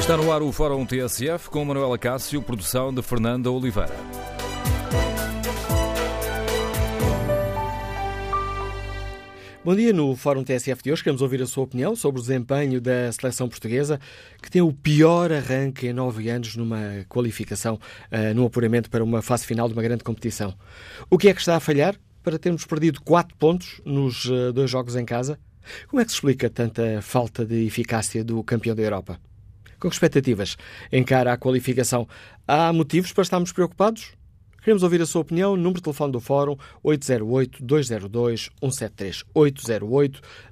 Está no ar o Fórum TSF com Manuela Cássio, produção de Fernanda Oliveira. Bom dia, no Fórum TSF de hoje queremos ouvir a sua opinião sobre o desempenho da seleção portuguesa, que tem o pior arranque em nove anos numa qualificação, uh, num apuramento para uma fase final de uma grande competição. O que é que está a falhar para termos perdido quatro pontos nos uh, dois jogos em casa? Como é que se explica tanta falta de eficácia do campeão da Europa? Com que expectativas encara a qualificação? Há motivos para estarmos preocupados? Queremos ouvir a sua opinião. Número de telefone do Fórum 808-202-173.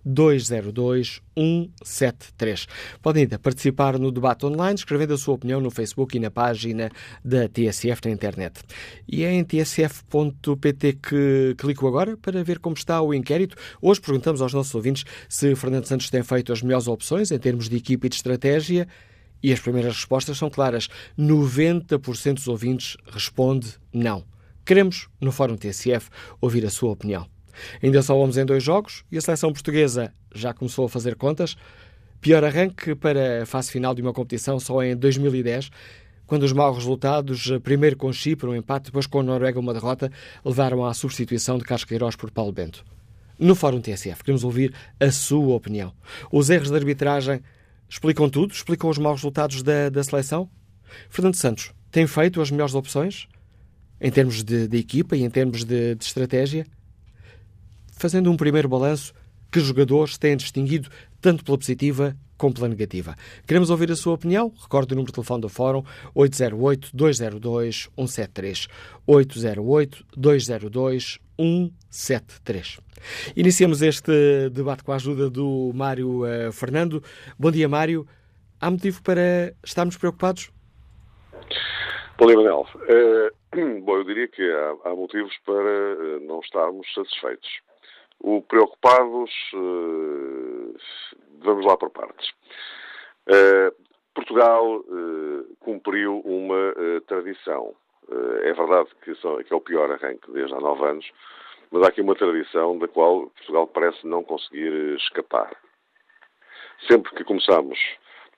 808-202-173. Podem ainda participar no debate online, escrevendo a sua opinião no Facebook e na página da TSF na internet. E é em tsf.pt que clico agora para ver como está o inquérito. Hoje perguntamos aos nossos ouvintes se Fernando Santos tem feito as melhores opções em termos de equipe e de estratégia. E as primeiras respostas são claras. 90% dos ouvintes responde não. Queremos, no Fórum TSF, ouvir a sua opinião. Ainda só vamos em dois jogos e a seleção portuguesa já começou a fazer contas. Pior arranque para a fase final de uma competição só em 2010, quando os maus resultados, primeiro com Chipre, um empate, depois com a Noruega, uma derrota, levaram à substituição de Casqueiros por Paulo Bento. No Fórum TSF, queremos ouvir a sua opinião. Os erros de arbitragem Explicam tudo? Explicam os maus resultados da, da seleção? Fernando Santos tem feito as melhores opções em termos de, de equipa e em termos de, de estratégia? Fazendo um primeiro balanço, que jogadores têm distinguido tanto pela positiva como pela negativa. Queremos ouvir a sua opinião? Recorde o número de telefone do Fórum 808-202-173. 808-202-173. Iniciamos este debate com a ajuda do Mário uh, Fernando. Bom dia, Mário. Há motivo para estarmos preocupados? Bom dia, Manel. Uh, bom, eu diria que há, há motivos para uh, não estarmos satisfeitos. O preocupados, vamos lá por partes. Portugal cumpriu uma tradição. É verdade que, são, que é o pior arranque desde há nove anos, mas há aqui uma tradição da qual Portugal parece não conseguir escapar. Sempre que começamos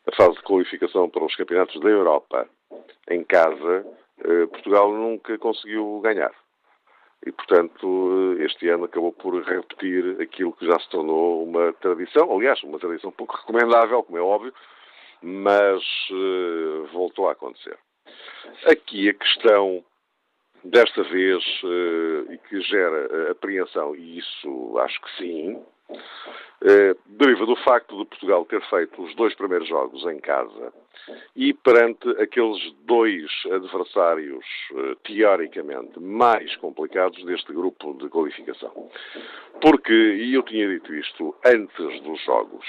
a fase de qualificação para os campeonatos da Europa em casa, eh, Portugal nunca conseguiu ganhar. E, portanto, eh, este ano acabou por repetir aquilo que já se tornou uma tradição, aliás, uma tradição pouco recomendável, como é óbvio, mas voltou a acontecer. Aqui a questão desta vez uh, e que gera apreensão, e isso acho que sim, uh, deriva do facto de Portugal ter feito os dois primeiros jogos em casa e perante aqueles dois adversários teoricamente mais complicados deste grupo de qualificação. Porque, e eu tinha dito isto antes dos jogos,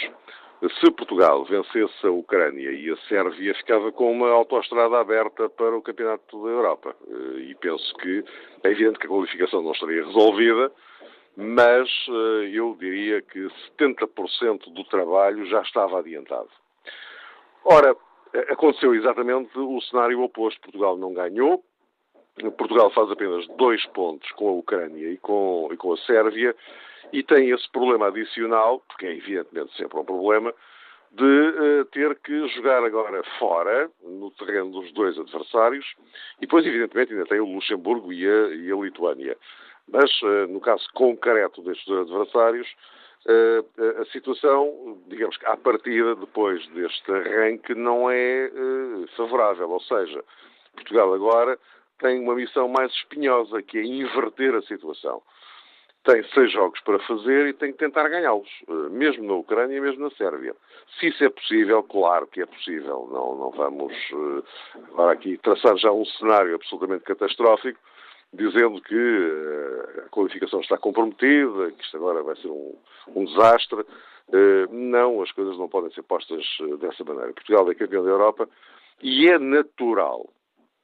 se Portugal vencesse a Ucrânia e a Sérvia, ficava com uma autoestrada aberta para o Campeonato da Europa. Eh, e penso que é evidente que a qualificação não estaria resolvida, mas eh, eu diria que 70% do trabalho já estava adiantado. Ora, aconteceu exatamente o cenário oposto. Portugal não ganhou. Portugal faz apenas dois pontos com a Ucrânia e com, e com a Sérvia e tem esse problema adicional, porque é evidentemente sempre um problema, de uh, ter que jogar agora fora, no terreno dos dois adversários, e depois, evidentemente, ainda tem o Luxemburgo e a, e a Lituânia. Mas, uh, no caso concreto destes dois adversários, uh, a situação, digamos que à partida, depois deste arranque, não é favorável. Ou seja, Portugal agora tem uma missão mais espinhosa, que é inverter a situação tem seis jogos para fazer e tem que tentar ganhá-los, eh, mesmo na Ucrânia e mesmo na Sérvia. Se isso é possível, claro que é possível. Não, não vamos eh, agora aqui traçar já um cenário absolutamente catastrófico, dizendo que eh, a qualificação está comprometida, que isto agora vai ser um, um desastre. Não, as coisas não podem ser postas dessa maneira. Portugal é campeão da Europa e é natural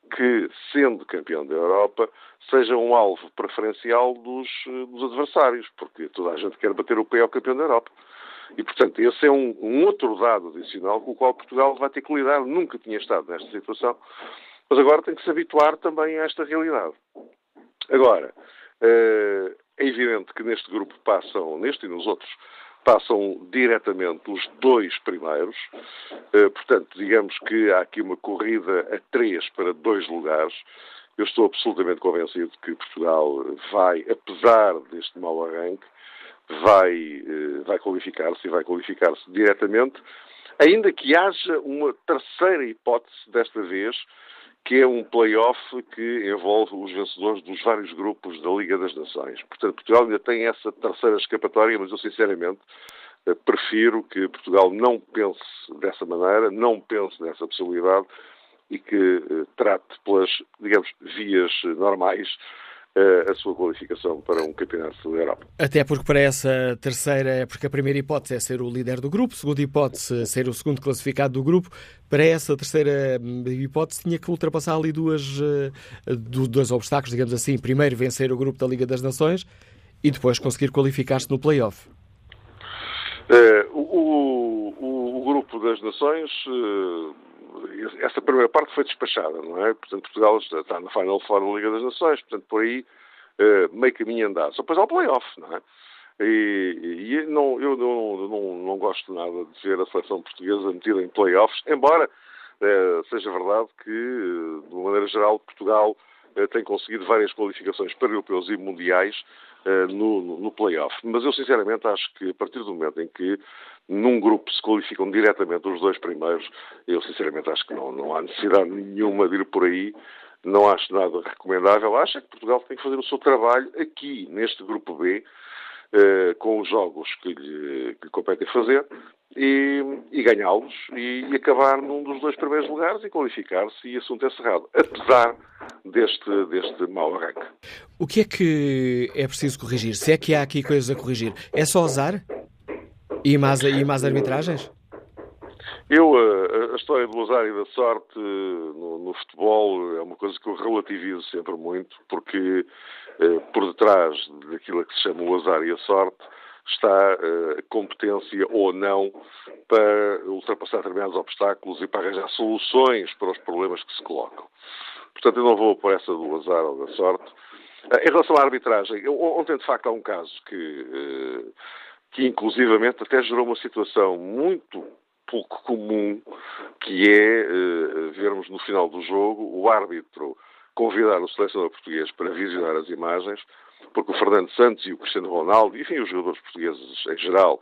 que, sendo campeão da Europa, seja um alvo preferencial dos, dos, adversários, porque toda a gente quer bater o pé ao campeão da Europa. E, portanto, esse é um, um, outro dado adicional com o qual Portugal vai ter que lidar. Nunca tinha estado nesta situação, mas agora tem que se habituar também a esta realidade. Agora, eh, é evidente que neste grupo passam, neste e nos outros, passam diretamente os dois primeiros. Uh, portanto, digamos que há aqui uma corrida a três para dois lugares. Eu estou absolutamente convencido que Portugal vai, apesar deste mau arranque, vai, uh, vai qualificar-se e vai qualificar-se diretamente, ainda que haja uma terceira hipótese desta vez, que é um play-off que envolve os vencedores dos vários grupos da Liga das Nações. Portanto, Portugal ainda tem essa terceira escapatória, mas eu sinceramente eh, prefiro que Portugal não pense dessa maneira, não pense nessa possibilidade e que eh, trate pelas, digamos, vias normais a sua qualificação para um campeonato da Europa. Até porque para essa terceira, porque a primeira hipótese é ser o líder do grupo, a segunda hipótese ser o segundo classificado do grupo, para essa terceira hum, hipótese tinha que ultrapassar ali duas, eh, dois obstáculos, digamos assim. Primeiro vencer o grupo da Liga das Nações e depois conseguir qualificar-se no play-off. Uh, o, o, o, grupo das Nações uh, essa primeira parte foi despachada, não é? Portanto, Portugal está na Final Four da Liga das Nações, portanto, por aí, uh, meio caminho andado. Só depois ao play-off, não é? E, e não, eu não, não, não, gosto nada de ver a seleção portuguesa metida em play-offs, embora uh, seja verdade que, uh, de maneira geral, Portugal tem conseguido várias qualificações para europeus e mundiais no, no, no play-off. Mas eu, sinceramente, acho que a partir do momento em que num grupo se qualificam diretamente os dois primeiros, eu sinceramente acho que não, não há necessidade nenhuma de ir por aí, não acho nada recomendável. Acho que Portugal tem que fazer o seu trabalho aqui, neste grupo B, eh, com os jogos que lhe, que lhe competem fazer, e, e ganhá-los e, e, acabar num dos dois primeiros lugares e qualificar-se e assunto é cerrado, apesar deste, deste mau arranque. O que é que é preciso corrigir? Se é que há aqui coisas a corrigir, é só azar? E mais, e mais arbitragens? Eu, a, a, história do azar e da sorte no, no, futebol é uma coisa que eu relativizo sempre muito, porque eh, por detrás daquilo que se chama o azar e a sorte está eh, a competência ou não para ultrapassar determinados obstáculos e para arranjar soluções para os problemas que se colocam. Portanto, eu não vou por essa do azar ou da sorte. Eh, em relação à arbitragem, ontem de facto há um caso que eh, que inclusivamente até gerou uma situação muito pouco comum, que é uh, vermos no final do jogo o árbitro convidar o selecionador português para visionar as imagens, porque o Fernando Santos e o Cristiano Ronaldo, enfim, os jogadores portugueses em geral,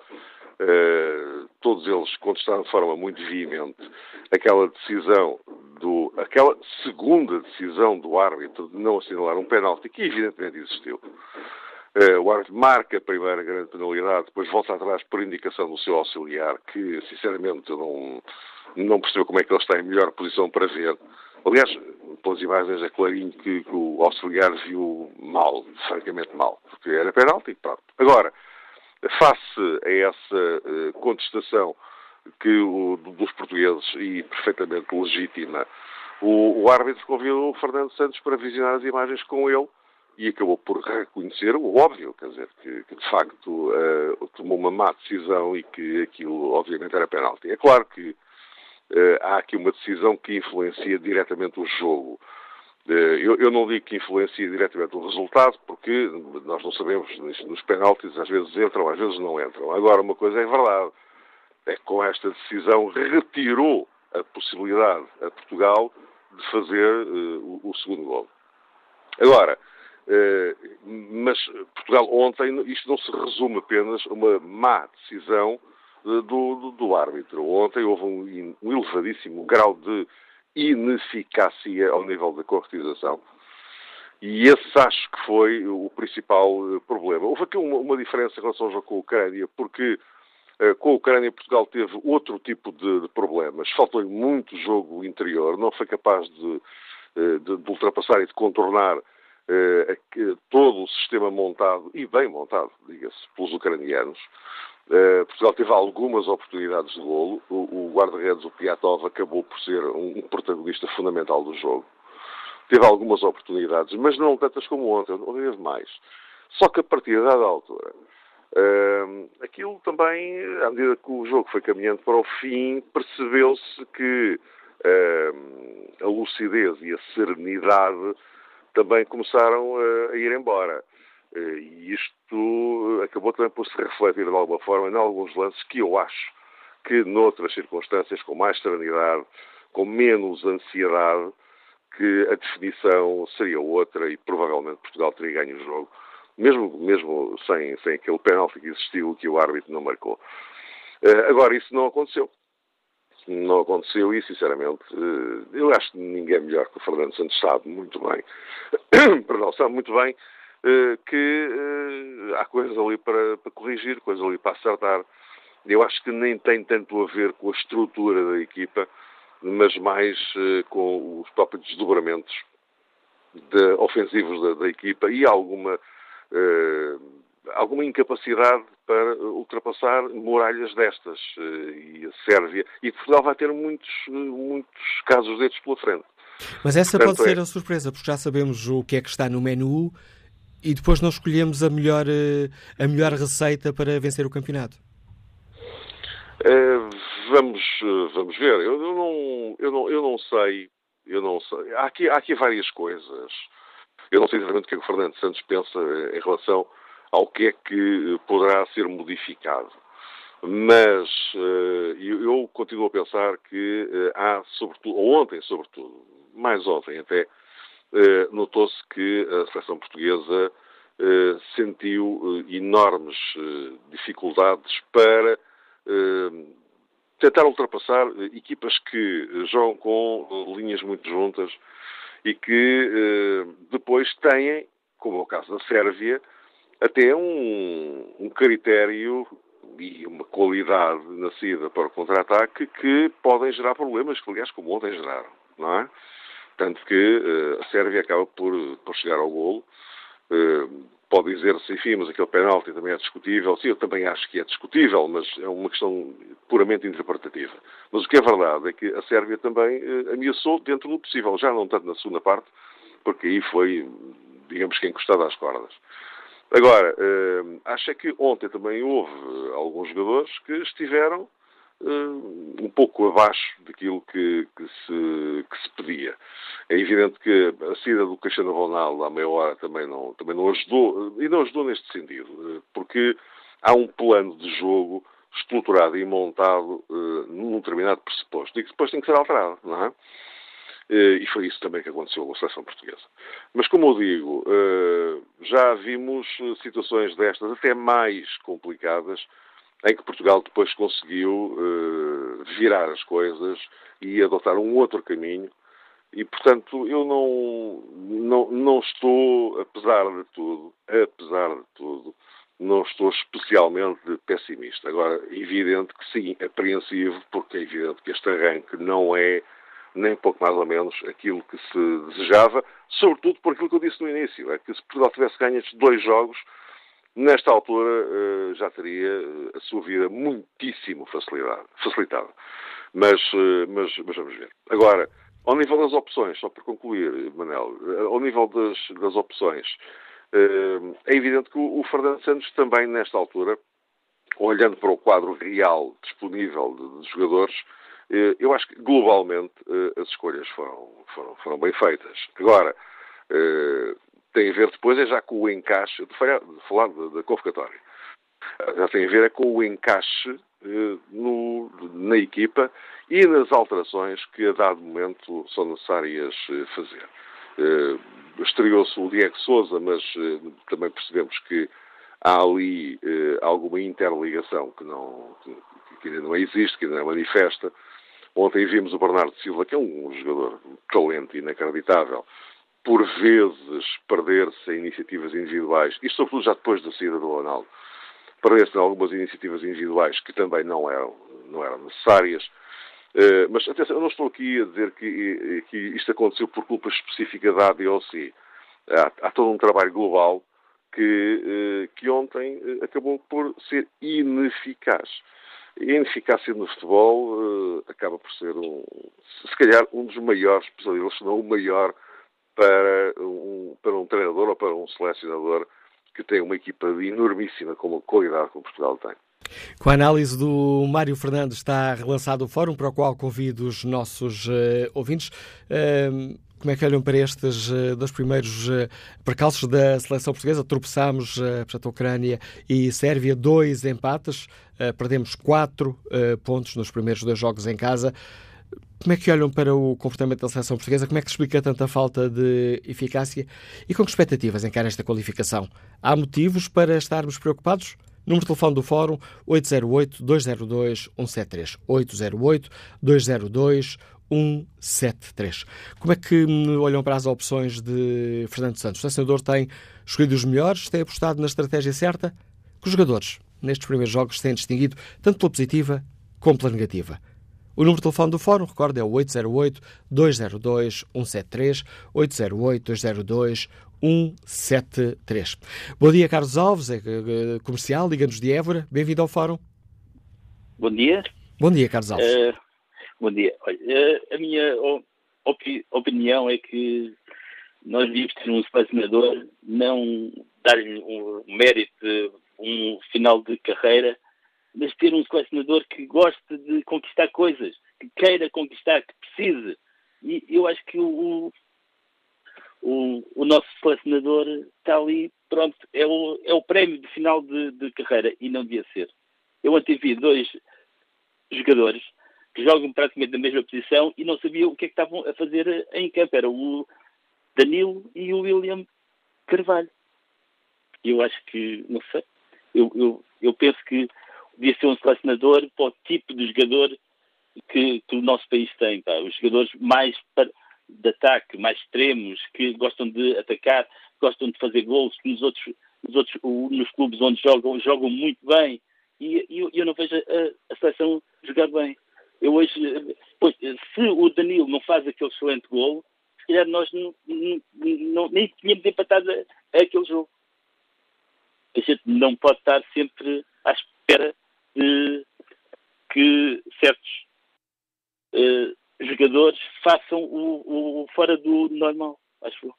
uh, todos eles contestaram de forma muito veemente aquela decisão do, aquela segunda decisão do árbitro de não assinalar um penalti que evidentemente existiu. Uh, o árbitro marca a primeira grande penalidade, depois volta atrás por indicação do seu auxiliar, que sinceramente não, não percebo como é que ele está em melhor posição para ver. Aliás, pelas imagens é clarinho que, que o auxiliar viu mal, francamente mal, porque era penalti e pronto. Agora, face a essa uh, contestação que o, dos portugueses, e perfeitamente legítima, o, o árbitro convidou o Fernando Santos para visionar as imagens com ele, e acabou por reconhecer o óbvio, quer dizer, que, que de facto uh, tomou uma má decisão e que aquilo obviamente era penalti. É claro que uh, há aqui uma decisão que influencia diretamente o jogo. Uh, eu, eu, não digo que influencia diretamente o resultado, porque nós não sabemos, nos penaltis às vezes entram, às vezes não entram. Agora, uma coisa é verdade, é que com esta decisão retirou a possibilidade a Portugal de fazer o, o segundo gol. Agora, eh, mas Portugal ontem, isto não se resume apenas a uma má decisão do, do, do árbitro. Ontem houve um, um, elevadíssimo grau de ineficácia ao nível da concretização. E esse acho que foi o principal eh, problema. Houve aqui uma, uma diferença em relação ao jogo com a Ucrânia, porque com a Ucrânia Portugal teve outro tipo de, de problemas. Faltou-lhe muito jogo interior, não foi capaz de, de, de ultrapassar e de contornar eh, todo o sistema montado, e bem montado, diga-se, pelos ucranianos. Eh, Portugal teve algumas oportunidades de golo. O, guarda-redes, o Piatov, acabou por ser um, protagonista fundamental do jogo. Teve algumas oportunidades, mas não tantas como ontem, ontem teve mais. Só que a partir dada altura, uh, aquilo também, à medida que o jogo foi caminhando para o fim, percebeu-se que a lucidez e a serenidade também começaram a, a ir embora. Eh, e isto acabou acabou também por se refletir de alguma forma em alguns lances que eu acho que noutras circunstâncias, com mais serenidade, com menos ansiedade, que a definição seria outra e provavelmente Portugal teria ganho o jogo, mesmo, mesmo sem, sem aquele penalti que existiu que o árbitro não marcou. Agora, isso não aconteceu. Não aconteceu e, sinceramente, uh, eu acho que ninguém melhor que o Fernando Santos sabe muito bem, perdão, sabe muito bem uh, que há coisas ali para, para corrigir, coisas ali para acertar. Eu acho que nem tem tanto a ver com a estrutura da equipa, mas mais com os próprios desdobramentos de, ofensivos da, da, equipa e alguma, alguma incapacidade para ultrapassar muralhas destas. Uh, e a Sérvia, e Portugal vai ter muitos, muitos casos destes pela frente. Mas essa Portanto, pode ser é... a surpresa, porque já sabemos o que é que está no menu e depois não escolhemos a melhor, a melhor receita para vencer o campeonato. Uh, vamos, vamos ver. Eu, eu, não, eu, não, eu não sei. Eu não sei. Há aqui, há aqui várias coisas. Eu não sei exatamente o que, é que o Fernando Santos pensa em relação ao que é que poderá ser modificado. Mas uh, eu, continuo a pensar que há, sobretudo, ontem, sobretudo, mais ontem até, notou-se que a seleção portuguesa sentiu enormes dificuldades para eh, tentar ultrapassar equipas que jogam com linhas muito juntas e que eh, depois têm, como é o caso da Sérvia, até um, um critério e uma qualidade nascida para o contra-ataque que podem gerar problemas, que aliás, como ontem geraram, não é? Tanto que uh, a Sérvia acaba por, por chegar ao golo, uh, pode dizer-se, enfim, mas aquele penalti também é discutível. Sim, eu também acho que é discutível, mas é uma questão puramente interpretativa. Mas o que é verdade é que a Sérvia também eh, ameaçou dentro do possível, já não tanto na segunda parte, porque aí foi, digamos que encostado às cordas. Agora, eh, acho é que ontem também houve alguns jogadores que estiveram uh, um pouco abaixo daquilo que, que, se, que, se, pedia. É evidente que a saída do Cristiano Ronaldo à meia hora também não, também não ajudou, e não ajudou neste sentido, uh, porque há um plano de jogo estruturado e montado uh, num determinado pressuposto e que depois tem que ser alterado, não é? E foi isso também que aconteceu com a seleção portuguesa. Mas, como eu digo, já vimos situações destas até mais complicadas em que Portugal depois conseguiu uh, virar as coisas e adotar um outro caminho. E, portanto, eu não, não, não estou, apesar de tudo, apesar de tudo, não estou especialmente pessimista. Agora, evidente que sim, apreensivo, porque é evidente que este arranque não é nem pouco mais ou menos aquilo que se desejava, sobretudo por aquilo que eu disse no início, é que se Portugal tivesse ganho estes dois jogos, nesta altura eh, já teria eh, a sua vida muitíssimo facilitada. Mas, eh, mas, mas, vamos ver. Agora, ao nível das opções, só para concluir, Manel, ao nível das, das opções, é evidente que o, Fernando Santos também, nesta altura, olhando para o quadro real disponível de, de jogadores, eu acho que globalmente as escolhas foram, foram, foram bem feitas. Agora, tem a ver depois é já com o encaixe, de falar da convocatória, já tem a ver é com o encaixe eh, no, na equipa e nas alterações que a dado momento são necessárias eh, fazer. Eh, estreou-se o Diego Souza, mas também percebemos que há ali alguma interligação que, não, que ainda não existe, que ainda não é manifesta. Ontem vimos o Bernardo Silva, que é um jogador talento inacreditável, por vezes, perder-se em iniciativas individuais, e sobretudo já depois da saída do Ronaldo, perder-se em algumas iniciativas individuais que também não eram, não eram necessárias. Uh, mas atenção, eu não estou aqui a dizer que, que isto aconteceu por culpa específica da ADOC. Há, há todo um trabalho global que, uh, que ontem acabou por ser ineficaz. E a ineficácia no futebol acaba por ser, um, se calhar, um dos maiores pesadelos, se não o maior para um, para um treinador ou para um selecionador que tem uma equipa de enormíssima como qualidade como Portugal tem. Com a análise do Mário Fernandes está relançado o fórum para o qual convido os nossos uh, ouvintes. Uh, como é que olham para estes uh, dois primeiros uh, percalços da seleção portuguesa? Tropeçámos, uh, portanto, a Ucrânia e Sérvia, dois empates, perdemos quatro pontos nos primeiros dois jogos em casa. Como é que olham para o comportamento da seleção portuguesa? Como é que se explica tanta falta de eficácia? E com que expectativas encara esta qualificação? Há motivos para estarmos preocupados? Número de telefone do Fórum 808-202-173. 808-202-173. Como é que hum, olham para as opções de Fernando Santos? O senador tem escolhido os melhores, tem apostado na estratégia certa? Que os jogadores, nestes primeiros jogos, têm distinguido tanto pela positiva como pela negativa. O número de telefone do Fórum, recordo, é o 808-202-173, 808-202-173. 173. Bom dia, Carlos Alves, é, é, comercial, Liga-nos de Évora. Bem-vindo ao Fórum. Bom dia. Bom dia, Carlos Alves. Uh, bom dia. Olha, uh, a minha opi opinião é que nós devíamos ter um selecionador, não dar-lhe um mérito, um final de carreira, mas ter um selecionador que goste de conquistar coisas, que queira conquistar, que precise. E eu acho que o, o, o nosso selecionador está ali, pronto, é o, é o prémio de final de, de carreira e não devia ser. Eu ontem vi dois jogadores que jogam praticamente na mesma posição e não sabiam o que é que estavam a fazer em campo. Era o Danilo e o William Carvalho. Eu acho que, não sei, eu, eu, eu penso que devia ser um selecionador para o tipo de jogador que, que o nosso país tem. Os jogadores mais para, de ataque, mais extremos, que gostam de atacar, gostam de fazer gols, que nos outros, nos, outros, nos clubes onde jogam, jogam muito bem. E eu, eu não vejo a, a seleção jogar bem. Eu hoje, pois, se o Danilo não faz aquele excelente gol, se calhar nós não, não, nem tínhamos empatado aquele jogo. A gente não pode estar sempre à espera de que certos uh, jogadores façam o, o fora do normal, acho eu.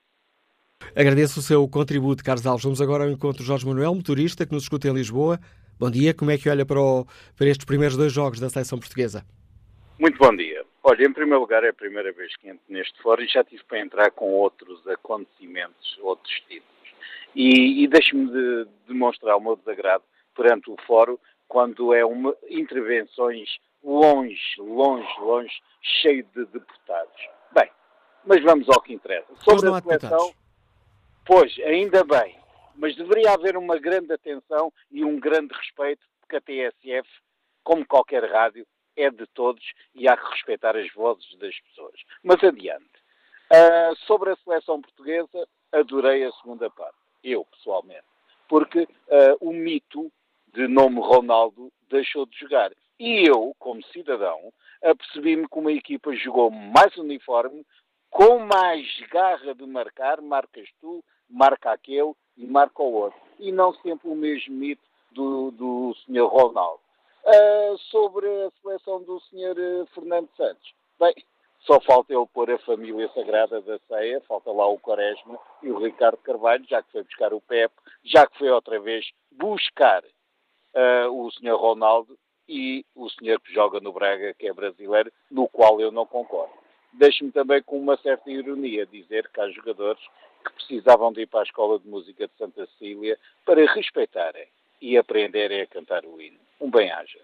Agradeço o seu contributo, Carlos Alves. Vamos agora ao encontro de Jorge Manuel, motorista, que nos escuta em Lisboa. Bom dia, como é que olha para, o, para estes primeiros dois jogos da seleção portuguesa? Muito bom dia. Olha, em primeiro lugar, é a primeira vez que entro neste fórum e já tive para entrar com outros acontecimentos, outros títulos. E, e deixe-me de, demonstrar o meu desagrado perante o fórum quando é uma intervenções longe, longe, longe, cheio de deputados. Bem, mas vamos ao que interessa. Sobre a seleção, pois, ainda bem, mas deveria haver uma grande atenção e um grande respeito, porque a TSF, como qualquer rádio, é de todos e há que respeitar as vozes das pessoas. Mas adiante. Uh, sobre a seleção portuguesa, adorei a segunda parte. Eu, pessoalmente. Porque uh, o mito de nome Ronaldo deixou de jogar. E eu, como cidadão, apercebi-me que uma equipa jogou mais uniforme, com mais garra de marcar, marcas tu, marca aquele e marca o outro. E não sempre o mesmo mito do, do Sr. Ronaldo. Uh, sobre a seleção do Sr. Eh, Fernando Santos. Bem, só falta ele pôr a família sagrada da ceia, falta lá o Quaresma e o Ricardo Carvalho, já que foi buscar o Pepe, já que foi outra vez buscar uh, o Sr. Ronaldo e o senhor que joga no Braga, que é brasileiro, no qual eu não concordo. Deixe-me também, com uma certa ironia, dizer que há jogadores que precisavam de ir para a Escola de Música de Santa Cecília para respeitarem e aprenderem a cantar o hino. Um bem-aja.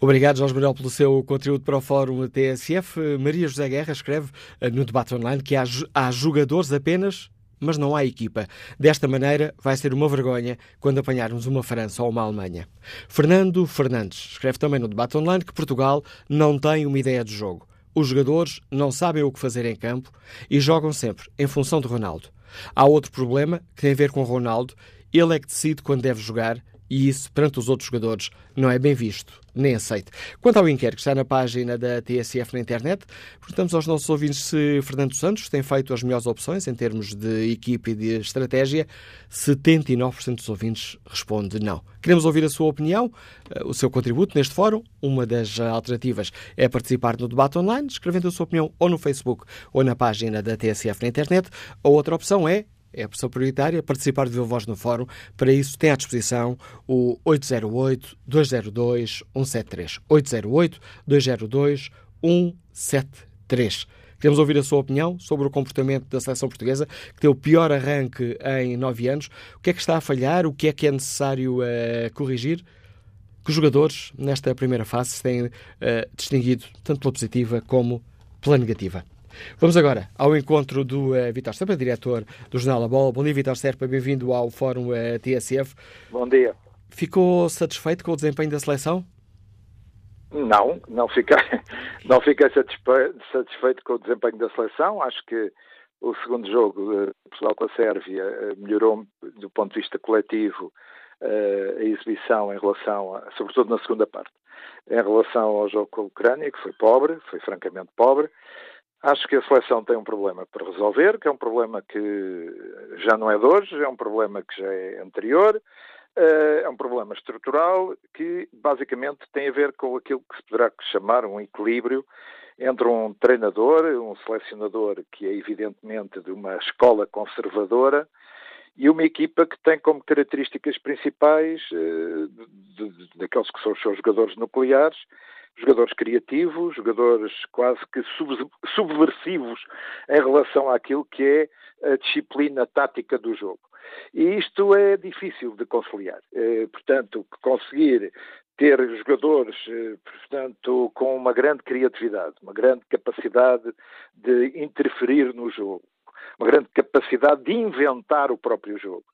Obrigado, Jorge Manuel, pelo seu contributo para o Fórum TSF. Maria José Guerra escreve eh, no debate online que há, há jogadores apenas mas não há equipa. Desta maneira, vai ser uma vergonha quando apanharmos uma França ou uma Alemanha. Fernando Fernandes escreve também no debate online que Portugal não tem uma ideia de jogo. Os jogadores não sabem o que fazer em campo e jogam sempre em função de Ronaldo. Há outro problema que tem a ver com Ronaldo. Ele é que decide quando deve jogar e isso, perante os outros jogadores, não é bem visto nem aceito. Quanto ao inquérito que está na página da TSF na internet, perguntamos aos nossos ouvintes se Fernando Santos tem feito as melhores opções em termos de equipe e de estratégia. 79% dos ouvintes responde não. Queremos ouvir a sua opinião, eh, o seu contributo neste fórum. Uma das alternativas é participar no debate online, escrevendo a sua opinião ou no Facebook ou na página da TSF na internet. A outra opção é é a opção prioritária, participar de Viva Voz no Fórum. Para isso, tem à disposição o 808-202-173. 808-202-173. Queremos ouvir a sua opinião sobre o comportamento da seleção portuguesa, que tem o pior arranque em nove anos. O que é que está a falhar? O que é que é necessário uh, corrigir? Que jogadores, nesta primeira fase, se têm uh, distinguido tanto pela positiva como pela negativa. Vamos agora ao encontro do uh, Vitor Serpa, diretor do Jornal A Bola. Bom dia, Vitor Serpa, bem-vindo ao Fórum uh, TSF. Bom dia. Ficou satisfeito com o desempenho da seleção? Não, não fiquei, não fiquei satisfeito, satisfeito com o desempenho da seleção. Acho que o segundo jogo, de Portugal com a Sérvia, eh, melhorou do ponto de vista coletivo a exibição em relação, a, sobretudo na segunda parte, em relação ao jogo com a Ucrânia, que foi pobre, foi francamente pobre. Acho que a seleção tem um problema para resolver, que é um problema que já não é de hoje, é um problema que já é anterior, eh, é um problema estrutural que basicamente tem a ver com aquilo que se poderá chamar um equilíbrio entre um treinador, um selecionador que é evidentemente de uma escola conservadora e uma equipa que tem como características principais de, daqueles que são os seus jogadores nucleares jogadores criativos, jogadores quase que subversivos em relação àquilo que é a disciplina tática do jogo. E isto é difícil de conciliar. Eh, portanto, conseguir ter jogadores, eh, portanto, com uma grande criatividade, uma grande capacidade de interferir no jogo, uma grande capacidade de inventar o próprio jogo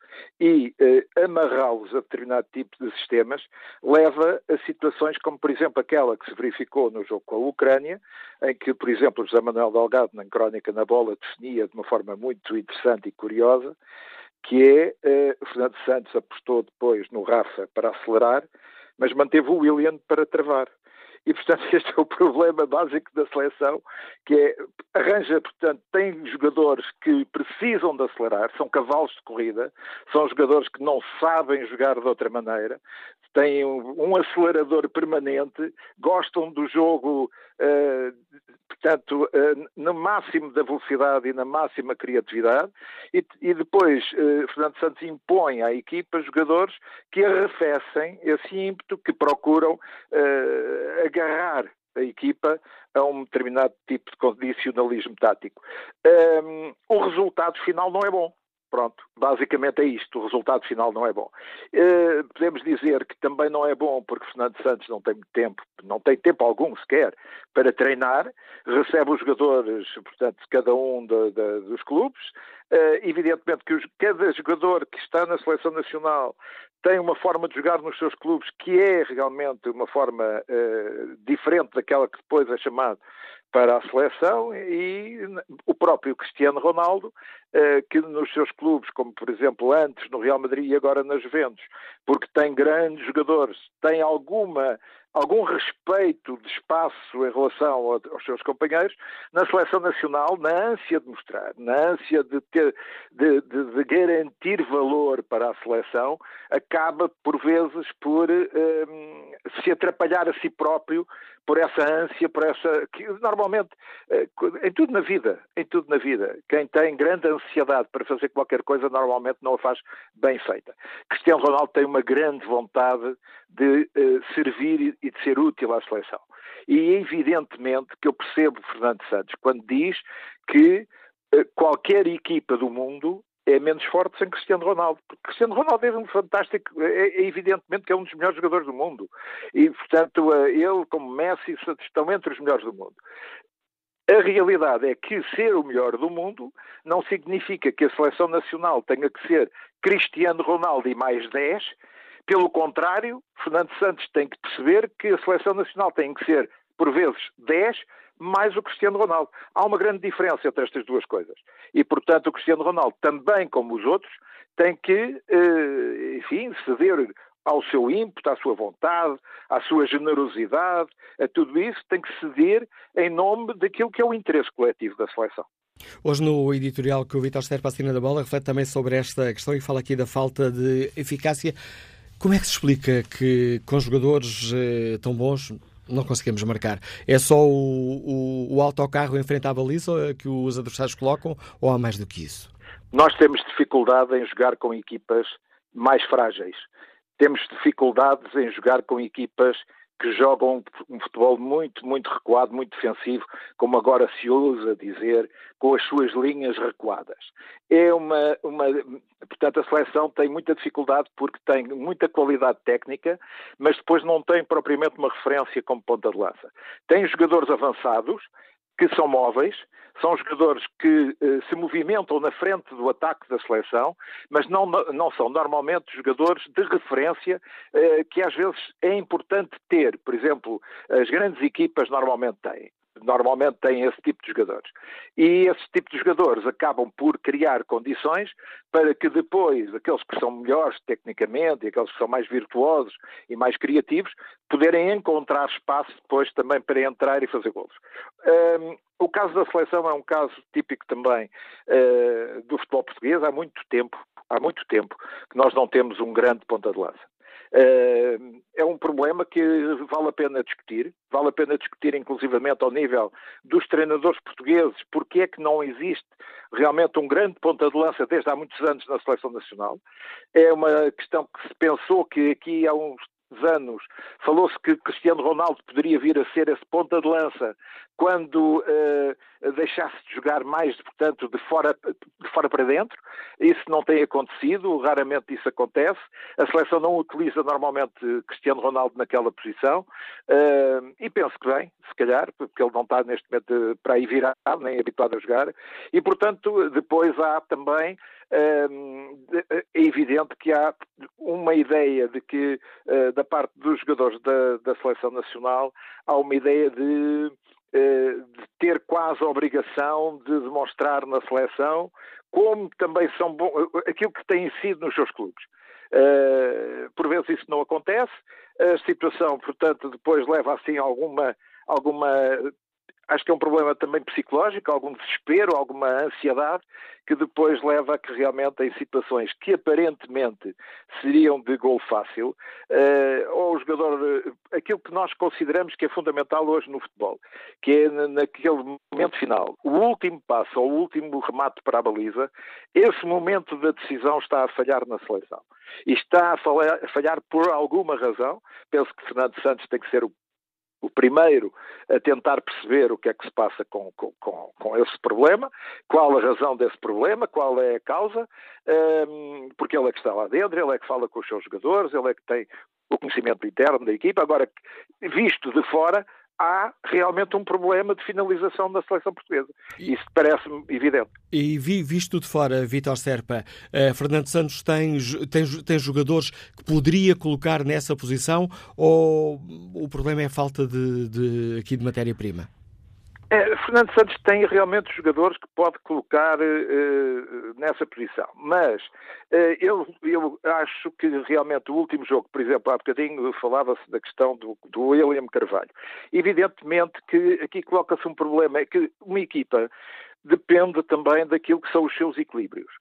e eh, amarrá-los a determinado tipo de sistemas leva a situações como, por exemplo, aquela que se verificou no jogo com a Ucrânia, em que, por exemplo, José Manuel Delgado, na Crónica na Bola, definia de uma forma muito interessante e curiosa, que é, eh, Fernando Santos apostou depois no Rafa para acelerar, mas manteve o William para travar. E, portanto, este é o problema básico da seleção, que é, arranja, portanto, tem jogadores que precisam de acelerar, são cavalos de corrida, são jogadores que não sabem jogar de outra maneira, têm um, acelerador permanente, gostam do jogo, portanto, uh, no máximo da velocidade e na máxima criatividade, e, e depois uh, Fernando Santos impõe à equipa jogadores que arrefecem esse ímpeto, que procuram agarrar a equipa a um determinado tipo de condicionalismo tático. Um, o resultado final não é bom. Pronto, basicamente é isto. O resultado final não é bom. Uh, podemos dizer que também não é bom porque Fernando Santos não tem tempo, não tem tempo algum sequer para treinar, recebe os jogadores, portanto, cada um de, de, dos clubes. Uh, evidentemente que os, cada jogador que está na seleção nacional tem uma forma de jogar nos seus clubes que é realmente uma forma uh, diferente daquela que depois é chamada para a seleção e o próprio Cristiano Ronaldo, eh, que nos seus clubes, como por exemplo antes no Real Madrid e agora na Juventus, porque tem grandes jogadores, tem alguma algum respeito de espaço em relação aos seus companheiros, na seleção nacional, na ânsia de mostrar, na ânsia de, ter, de, de, de garantir valor para a seleção, acaba por vezes por um, se atrapalhar a si próprio por essa ânsia, por essa que normalmente eh, em tudo na vida, em tudo na vida, quem tem grande ansiedade para fazer qualquer coisa normalmente não a faz bem feita. Cristiano Ronaldo tem uma grande vontade de uh, servir e de ser útil à seleção. E evidentemente que eu percebo Fernando Santos quando diz que uh, qualquer equipa do mundo é menos forte sem Cristiano Ronaldo. Porque Cristiano Ronaldo é um fantástico, é, é, evidentemente que é um dos melhores jogadores do mundo. E, portanto, uh, ele, como Messi, estão entre os melhores do mundo. A realidade é que ser o melhor do mundo não significa que a seleção nacional tenha que ser Cristiano Ronaldo e mais 10, pelo contrário, Fernando Santos tem que perceber que a seleção nacional tem que ser, por vezes, 10 mais o Cristiano Ronaldo. Há uma grande diferença entre estas duas coisas. E, portanto, o Cristiano Ronaldo, também como os outros, tem que, eh, enfim, ceder ao seu ímpeto, à sua vontade, à sua generosidade, a tudo isso, tem que ceder em nome daquilo que é o interesse coletivo da seleção. Hoje, no editorial que o Vitor Sterpa assina da bola, reflete também sobre esta questão e fala aqui da falta de eficácia como é que se explica que com jogadores eh, tão bons não conseguimos marcar? É só o, o, o autocarro em frente à baliza que os adversários colocam ou há mais do que isso? Nós temos dificuldade em jogar com equipas mais frágeis. Temos dificuldades em jogar com equipas que jogam um futebol muito, muito recuado, muito defensivo, como agora se usa dizer, com as suas linhas recuadas. É uma, uma, portanto, a seleção tem muita dificuldade porque tem muita qualidade técnica, mas depois não tem propriamente uma referência como ponta de lança. Tem jogadores avançados, que são móveis, são jogadores que eh, se movimentam na frente do ataque da seleção, mas não, não são normalmente jogadores de referência eh, que às vezes é importante ter. Por exemplo, as grandes equipas normalmente têm normalmente têm esse tipo de jogadores. E esse tipo de jogadores acabam por criar condições para que depois aqueles que são melhores tecnicamente e aqueles que são mais virtuosos e mais criativos poderem encontrar espaço depois também para entrar e fazer golos. Um, o caso da seleção é um caso típico também uh, do futebol português. Há muito tempo, há muito tempo que nós não temos um grande ponta de lança. Eh, é um problema que vale a pena discutir, vale a pena discutir inclusivamente ao nível dos treinadores portugueses, porque é que não existe realmente um grande ponta de lança desde há muitos anos na seleção nacional. É uma questão que se pensou que aqui há uns anos falou-se que Cristiano Ronaldo poderia vir a ser esse ponta de lança quando uh, deixasse de jogar mais, portanto, de fora, de fora para dentro. Isso não tem acontecido, raramente isso acontece. A seleção não utiliza normalmente Cristiano Ronaldo naquela posição uh, e penso que bem, se calhar, porque ele não está neste momento para aí virado, nem habituado a jogar. E, portanto, depois há também é evidente que há uma ideia de que, eh, da parte dos jogadores da, da seleção nacional, há uma ideia de, eh, de, ter quase a obrigação de demonstrar na seleção como também são bons, aquilo que têm sido nos seus clubes. Eh, por vezes isso não acontece, a situação, portanto, depois leva assim alguma alguma acho que é um problema também psicológico, algum desespero, alguma ansiedade, que depois leva a que realmente em situações que aparentemente seriam de gol fácil, uh, ou o jogador, uh, aquilo que nós consideramos que é fundamental hoje no futebol, que é naquele momento final, o último passo ou o último remate para a baliza, esse momento da decisão está a falhar na seleção. E está a falhar por alguma razão. Penso que Fernando Santos tem que ser o o primeiro a tentar perceber o que é que se passa com, com, com, esse problema, qual a razão desse problema, qual é a causa, um, porque ele é que está lá dentro, ele é que fala com os seus jogadores, ele é que tem o conhecimento interno da equipa. Agora, visto de fora, há realmente um problema de finalização da seleção portuguesa. Isso parece-me evidente. E vi, visto de fora, Vítor Serpa, uh, Fernando Santos tem, tem, tem jogadores que poderia colocar nessa posição ou o problema é a falta de, de aqui de matéria-prima? É, Fernando Santos tem realmente jogadores que pode colocar uh, nessa posição, mas uh, eu, eu, acho que realmente o último jogo, por exemplo, há bocadinho falava-se da questão do, do William Carvalho. Evidentemente que aqui coloca-se um problema, é que uma equipa depende também daquilo que são os seus equilíbrios.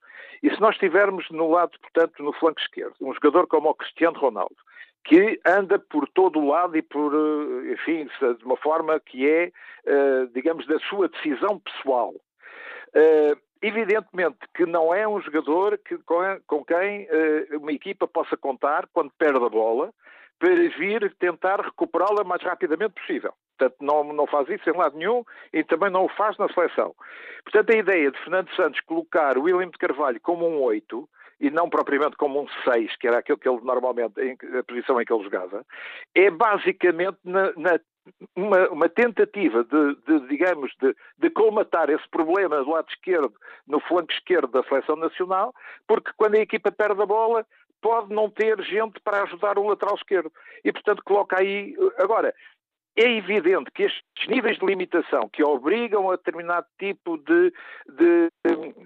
E se nós tivermos no lado, portanto, no flanco esquerdo, um jogador como o Cristiano Ronaldo, que anda por todo o lado e por, eh, enfim, de uma forma que é, eh, digamos, da sua decisão pessoal. Eh, evidentemente que não é um jogador que, com, quem uma equipa possa contar quando perde a bola para vir tentar recuperá-la o mais rapidamente possível. Portanto, não, não faz isso em lado nenhum e também não o faz na seleção. Portanto, a ideia de Fernando Santos colocar o William de Carvalho como um 8 e não propriamente como um 6, que era aquilo que ele normalmente, a posição em que ele jogava, é basicamente na, na uma, uma, tentativa de, de digamos, de, de, colmatar esse problema do lado esquerdo, no flanco esquerdo da seleção nacional, porque quando a equipa perde a bola, pode não ter gente para ajudar o lateral esquerdo. E, portanto, coloca aí. Agora, é evidente que estes níveis de limitação que obrigam a determinado tipo de, de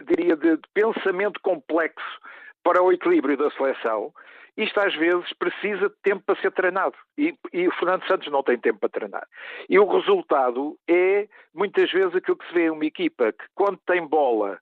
diria, de, de pensamento complexo para o equilíbrio da seleção, isto às vezes precisa de tempo para ser treinado. E, e, o Fernando Santos não tem tempo para treinar. E o resultado é, muitas vezes, aquilo que se vê uma equipa que, quando tem bola,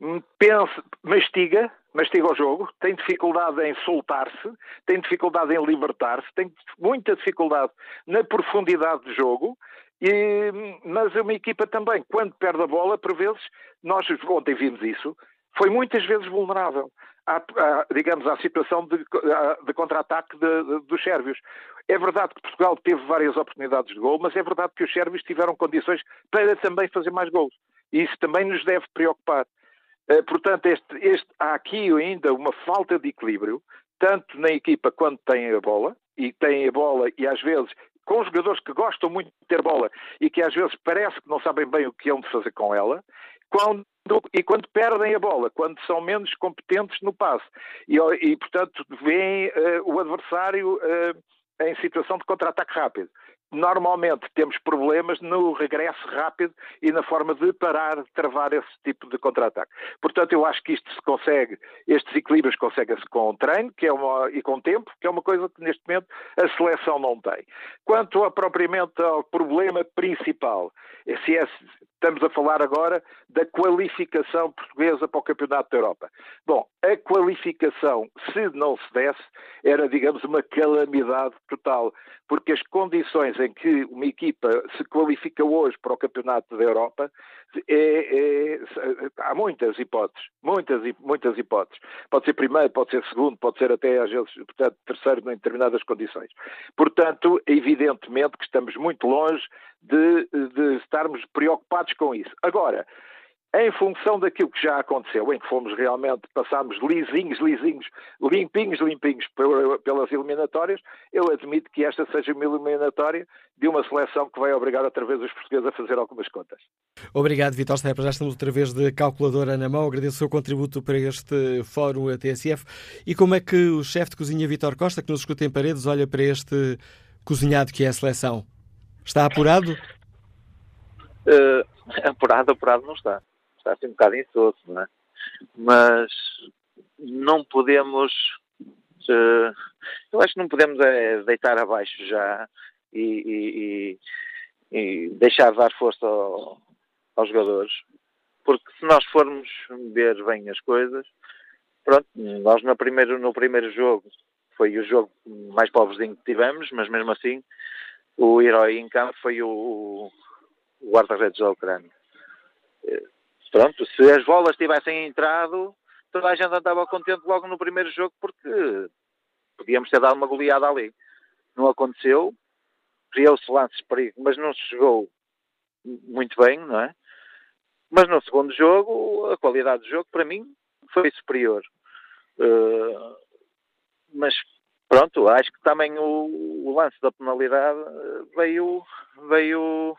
hum, pensa, mastiga, mastiga o jogo, tem dificuldade em soltar-se, tem dificuldade em libertar-se, tem muita dificuldade na profundidade do jogo, e, mas uma equipa também, quando perde a bola, por vezes, nós ontem vimos isso, foi muitas vezes vulnerável. À, à, digamos, à situação de, de contra-ataque dos sérvios. É verdade que Portugal teve várias oportunidades de gol, mas é verdade que os sérvios tiveram condições para também fazer mais gols. E isso também nos deve preocupar. Uh, portanto, este, este, há aqui ainda uma falta de equilíbrio, tanto na equipa quando têm a bola, e têm a bola e às vezes com jogadores que gostam muito de ter bola e que às vezes parece que não sabem bem o que hão de fazer com ela, quando, e quando perdem a bola, quando são menos competentes no passe. E, e portanto, veem uh, o adversário uh, em situação de contra-ataque rápido normalmente temos problemas no regresso rápido e na forma de parar, travar esse tipo de contra-ataque. Portanto, eu acho que isto se consegue, estes equilíbrios conseguem-se com treino que é uma, e com tempo, que é uma coisa que neste momento a seleção não tem. Quanto a, propriamente ao problema principal, se é, estamos a falar agora da qualificação portuguesa para o Campeonato da Europa. Bom, a qualificação, se não se desse, era, digamos, uma calamidade total, porque as condições em que uma equipa se qualifica hoje para o Campeonato da Europa, é, é, há muitas hipóteses, muitas, muitas hipóteses. Pode ser primeiro, pode ser segundo, pode ser até às vezes portanto, terceiro em determinadas condições. Portanto, evidentemente que estamos muito longe de, de estarmos preocupados com isso. Agora, em função daquilo que já aconteceu, em que fomos realmente, passámos lisinhos, lisinhos, limpinhos, limpinhos pelas eliminatórias, eu admito que esta seja uma eliminatória de uma seleção que vai obrigar outra vez os portugueses a fazer algumas contas. Obrigado, Vitor Stepper. Já estamos outra vez de calculadora na mão. Agradeço o seu contributo para este fórum a TSF. E como é que o chefe de cozinha Vitor Costa, que nos escuta em paredes, olha para este cozinhado que é a seleção? Está apurado? Uh, apurado, apurado não está está assim um bocado insosso, não é? Mas não podemos. Uh, eu acho que não podemos é, deitar abaixo já e, e, e deixar dar força ao, aos jogadores, porque se nós formos ver bem as coisas, pronto, nós no primeiro, no primeiro jogo foi o jogo mais pobrezinho que tivemos, mas mesmo assim o herói em campo foi o, o guarda-redes da Ucrânia pronto, se as bolas tivessem entrado, toda a gente andava contente logo no primeiro jogo porque podíamos ter dado uma goleada ali. Não aconteceu, criou-se lances de perigo, mas não se jogou muito bem, não é? Mas no segundo jogo, a qualidade do jogo, para mim, foi superior. Uh, mas pronto, acho que também o, o, lance da penalidade veio, veio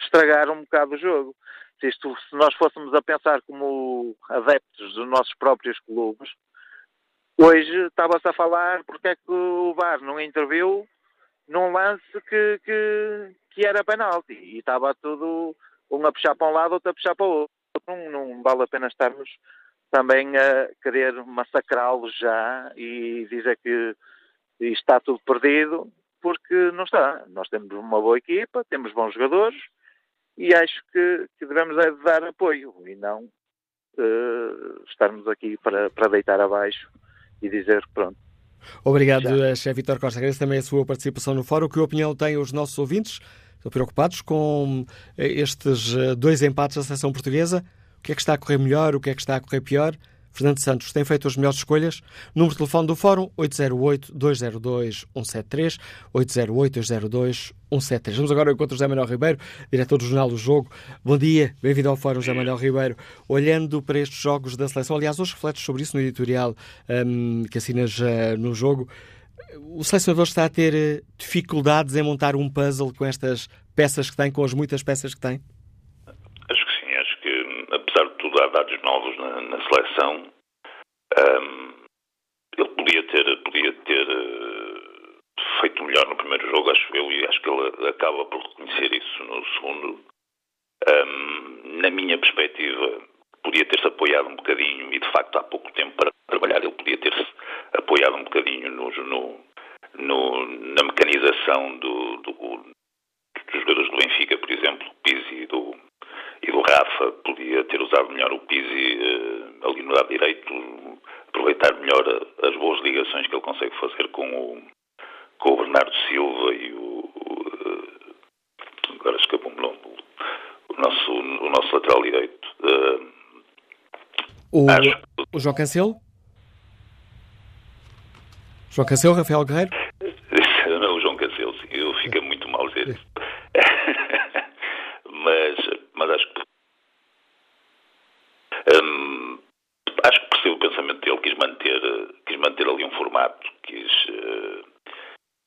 estragar um bocado o jogo se, isto, se nós fôssemos a pensar como adeptos dos nossos próprios clubes, hoje estava-se a falar porque é que o VAR não interviu num lance que, que, que era penalti e estava tudo um a puxar para um lado, outro a puxar para o outro. Não, não vale a pena estarmos também a querer massacrá-los já e dizer que está tudo perdido, porque não está. Nós temos uma boa equipa, temos bons jogadores, e acho que, que devemos é dar apoio e não uh, estarmos aqui para, para deitar abaixo e dizer que pronto. Obrigado, Chefe Vitor Costa. Agradeço também a sua participação no fórum. Que opinião têm os nossos ouvintes? Estão preocupados com eh, estes eh, dois empates da seleção portuguesa? O que é que está a correr melhor? O que é que está a correr pior? Fernando Santos tem feito as melhores escolhas. Número de telefone do Fórum 808-202-173, 808-202-173. Vamos agora ao encontro José Manuel Ribeiro, diretor do Jornal do Jogo. Bom dia, bem-vindo ao Fórum José Manuel Ribeiro. Olhando para estes jogos da seleção, aliás, hoje refletes sobre isso no editorial um, que assinas uh, no jogo. O selecionador está a ter eh, dificuldades em montar um puzzle com estas peças que tem, com as muitas peças que tem? há dados novos na, na seleção. Um, ele podia ter, podia ter uh, feito melhor no primeiro jogo, acho eu, e acho que ele acaba por reconhecer isso no segundo. Um, na minha perspectiva, podia ter-se apoiado um bocadinho, e de facto há pouco tempo para trabalhar, ele podia ter-se apoiado um bocadinho no, no, no, na mecanização do, do, dos jogadores do Benfica, por exemplo, Pizzi do, e do Rafa podia ter usado melhor o Pizzi uh, ali no lado direito, aproveitar melhor as boas ligações que ele consegue fazer com o, com o Bernardo Silva e o. Uh, agora escapou-me o, o, nosso, o nosso lateral direito. O, o João Cancelo? João Cancelo, Rafael Guerreiro? Não, o João Cancelo, sim. Eu fico muito mal dizer isso. Mas, acho que. Hum, acho que percebo o pensamento dele, quis manter, quis manter ali um formato, quis, uh,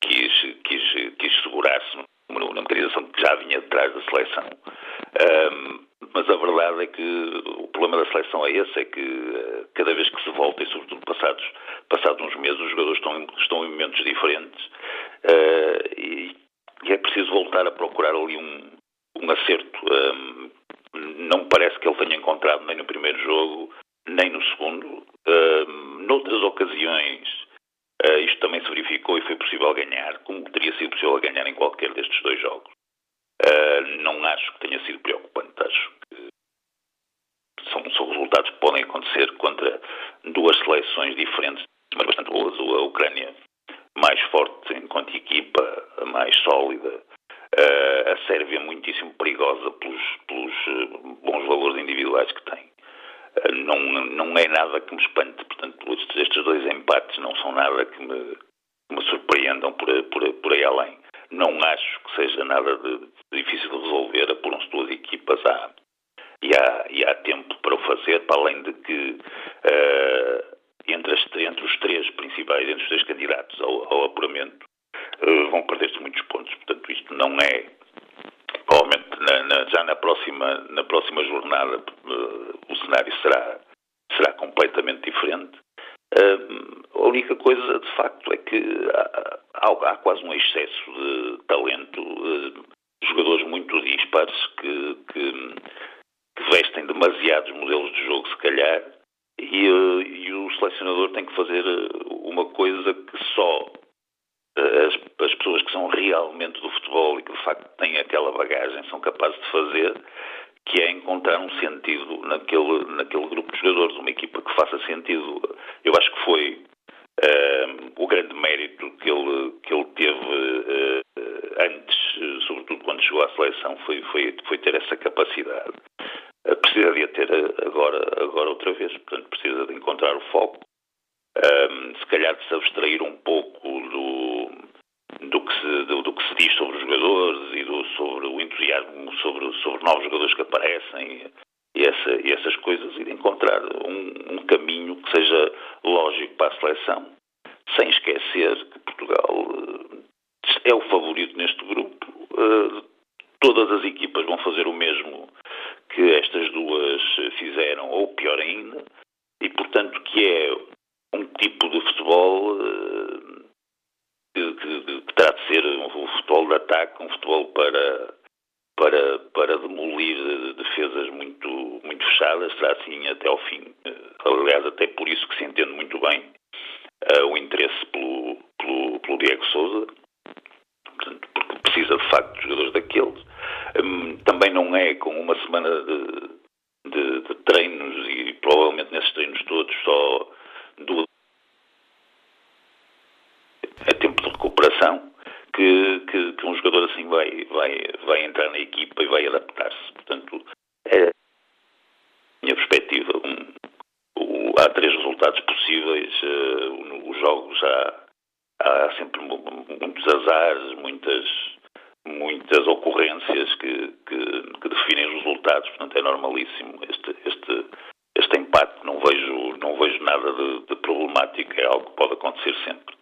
quis, quis, quis segurar-se numa materialização que já vinha atrás da seleção. Um, mas a verdade é que o problema da seleção é esse, é que uh, cada vez que se volta, e sobretudo passados, passados uns meses, os jogadores estão, estão em momentos diferentes uh, e, e, é preciso voltar a procurar ali um, um acerto. Um, não parece que ele tenha encontrado nem no primeiro jogo, nem no segundo. Um, noutras ocasiões, uh, isto também se verificou e foi possível ganhar, como teria sido possível ganhar em qualquer destes dois jogos. Uh, não acho que tenha sido preocupante. Acho que são, são resultados que podem acontecer contra duas seleções diferentes, mas bastante boas. A Ucrânia mais forte enquanto equipa, mais sólida. A Sérvia muitíssimo perigosa pelos, pelos uh, bons valores individuais que tem. Uh, não, não é nada que me espante. Portanto, estes, dois empates não são nada que me, que me surpreendam por, por, por aí além. Não acho que seja nada de, difícil de resolver, apuram-se duas equipas há, e, há, e há tempo para o fazer, para além de que uh, entre, as, entre, os três principais, entre os três candidatos ao, ao apuramento, vão perder-se muitos pontos. Portanto, isto não é, provavelmente na, na, já na próxima, na próxima jornada uh, o cenário será, será completamente diferente. a única coisa, de facto, é que há, há, há quase um excesso de talento jogadores muito dispares que, que, que, vestem demasiados modelos de jogo, se calhar, e, eh, e, o selecionador tem que fazer eh, uma coisa que só eh, as, as, pessoas que são realmente do futebol e que de facto têm aquela bagagem são capazes de fazer, que é encontrar um sentido naquele, naquele grupo de jogadores, uma equipa que faça sentido. Eu acho que foi uh, o grande mérito que ele, que ele teve uh, antes, sobretudo quando chegou à seleção, foi, foi, foi ter essa capacidade. Uh, precisa de a ter agora, agora outra vez, portanto precisa de encontrar o foco, se calhar de se abstrair um pouco do, do, que se, do, do, que se diz sobre os jogadores e do, sobre o entusiasmo sobre, sobre novos jogadores que aparecem e, essa, e essas coisas e de encontrar um, um caminho que seja lógico para a seleção, sem esquecer que Portugal eh, é o favorito neste grupo. Uh, todas as equipas vão fazer o mesmo que estas duas fizeram, ou pior ainda, e portanto que é um tipo de futebol que, que, que, terá de ser um futebol de ataque, um futebol para para, para demolir defesas muito, muito fechadas, será assim até ao fim. Aliás, até por isso que se entende muito bem uh, o interesse pelo, pelo, pelo Diego Souza, porque precisa de facto de jogadores daqueles. Um, também não é com uma semana de, de, de, treinos e provavelmente nesses treinos todos só duas. É tempo de recuperação que, que, que, um jogador assim vai, vai, vai entrar na equipa e vai adaptar-se. Portanto, é a minha perspectiva. Um, um, há três resultados possíveis. Uh, os jogos há, há sempre muitos azares, muitas, muitas ocorrências que, que, que, definem os resultados. Portanto, é normalíssimo este, este, este empate. Não vejo, não vejo nada de, de problemático. É algo que pode acontecer sempre.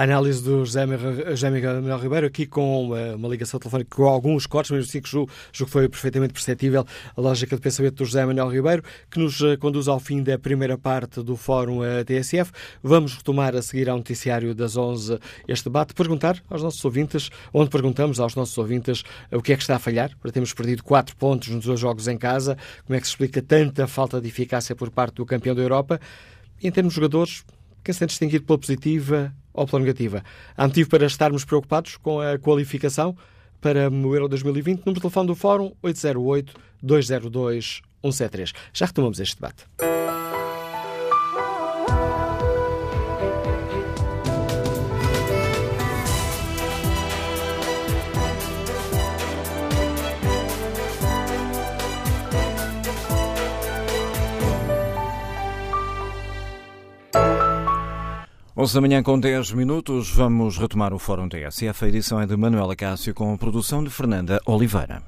A análise do José, Miguel Ribeiro, aqui com uma, uma, ligação telefónica com alguns cortes, mas assim que julgo, julgo que foi perfeitamente perceptível a lógica de pensamento do José Manuel Ribeiro, que nos eh, conduz ao fim da primeira parte do Fórum eh, TSF. Vamos retomar a seguir ao noticiário das 11 este debate, perguntar aos nossos ouvintes, onde perguntamos aos nossos ouvintes eh, o que é que está a falhar, para termos perdido 4 pontos nos dois jogos em casa, como é que se explica tanta falta de eficácia por parte do campeão da Europa. Em termos de jogadores, quem se tem distinguido pela positiva ou pela negativa? Há motivo para estarmos preocupados com a qualificação para o Euro 2020? Número de telefone do Fórum 808-202-173. Já retomamos este debate. 11 da manhã com 10 minutos, vamos retomar o Fórum TSF. A edição é de Manuela Cássio com a produção de Fernanda Oliveira.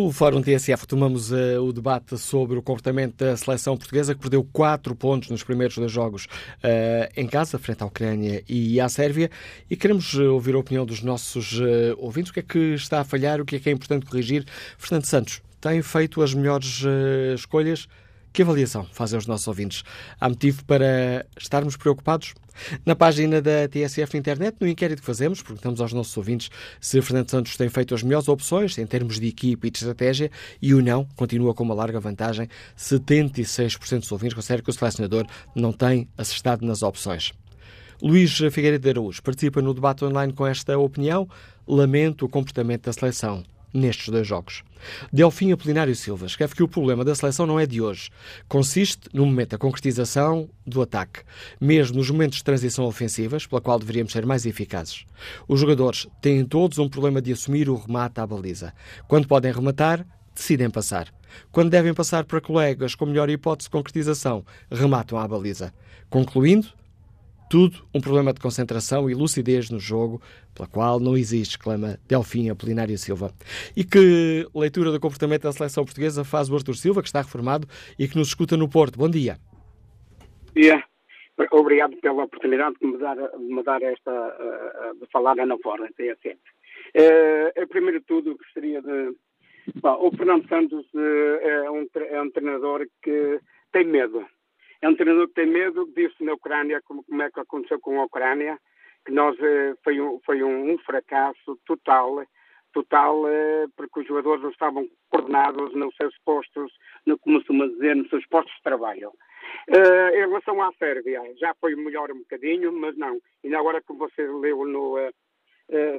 No Fórum TSF tomamos uh, o debate sobre o comportamento da seleção portuguesa que perdeu 4 pontos nos primeiros dois jogos uh, em casa, frente à Ucrânia e à Sérvia, e queremos uh, ouvir a opinião dos nossos ouvintes. O que é que está a falhar, o que é que é importante corrigir? Fernando Santos, tem feito as melhores escolhas? Que avaliação fazem os nossos ouvintes? Há motivo para estarmos preocupados? Na página da TSF na internet, no inquérito que fazemos, perguntamos aos nossos ouvintes se Fernando Santos tem feito as melhores opções em termos de equipe e de estratégia e o não continua com uma larga vantagem. 76% dos ouvintes consideram que o selecionador não tem acertado nas opções. Luís Figueiredo de Araújo participa no debate online com esta opinião. Lamento o comportamento da seleção nestes dois jogos. Delfim Apolinário Silva escreve que o problema da seleção não é de hoje. Consiste no momento da concretização do ataque, mesmo nos momentos de transição ofensivas, pela qual deveríamos ser mais eficazes. Os jogadores têm todos um problema de assumir o remate à baliza. Quando podem rematar, decidem passar. Quando devem passar para colegas com melhor hipótese de concretização, rematam à baliza. Concluindo, tudo um problema de concentração e lucidez no jogo, pela qual não existe, exclama Delfim Apolinário Silva. E que leitura do comportamento da seleção portuguesa faz o Artur Silva, que está reformado e que nos escuta no Porto. Bom dia. Dia. Obrigado pela oportunidade de me dar, de me dar esta, uh, de falar na Fora, TSF. Uh, primeiro de tudo, gostaria de... Bom, o Fernando Santos é, um, é um treinador que tem medo é um treinador que tem medo, disse na Ucrânia, como, como é que aconteceu com a Ucrânia, que nós eh, foi, um, foi um, um, fracasso total, total, eh, porque os jogadores não estavam coordenados nos seus postos, no, como se dizer, nos seus postos de trabalho. Uh, em relação à Sérvia, já foi melhor um bocadinho, mas não. E agora que você leu no, uh,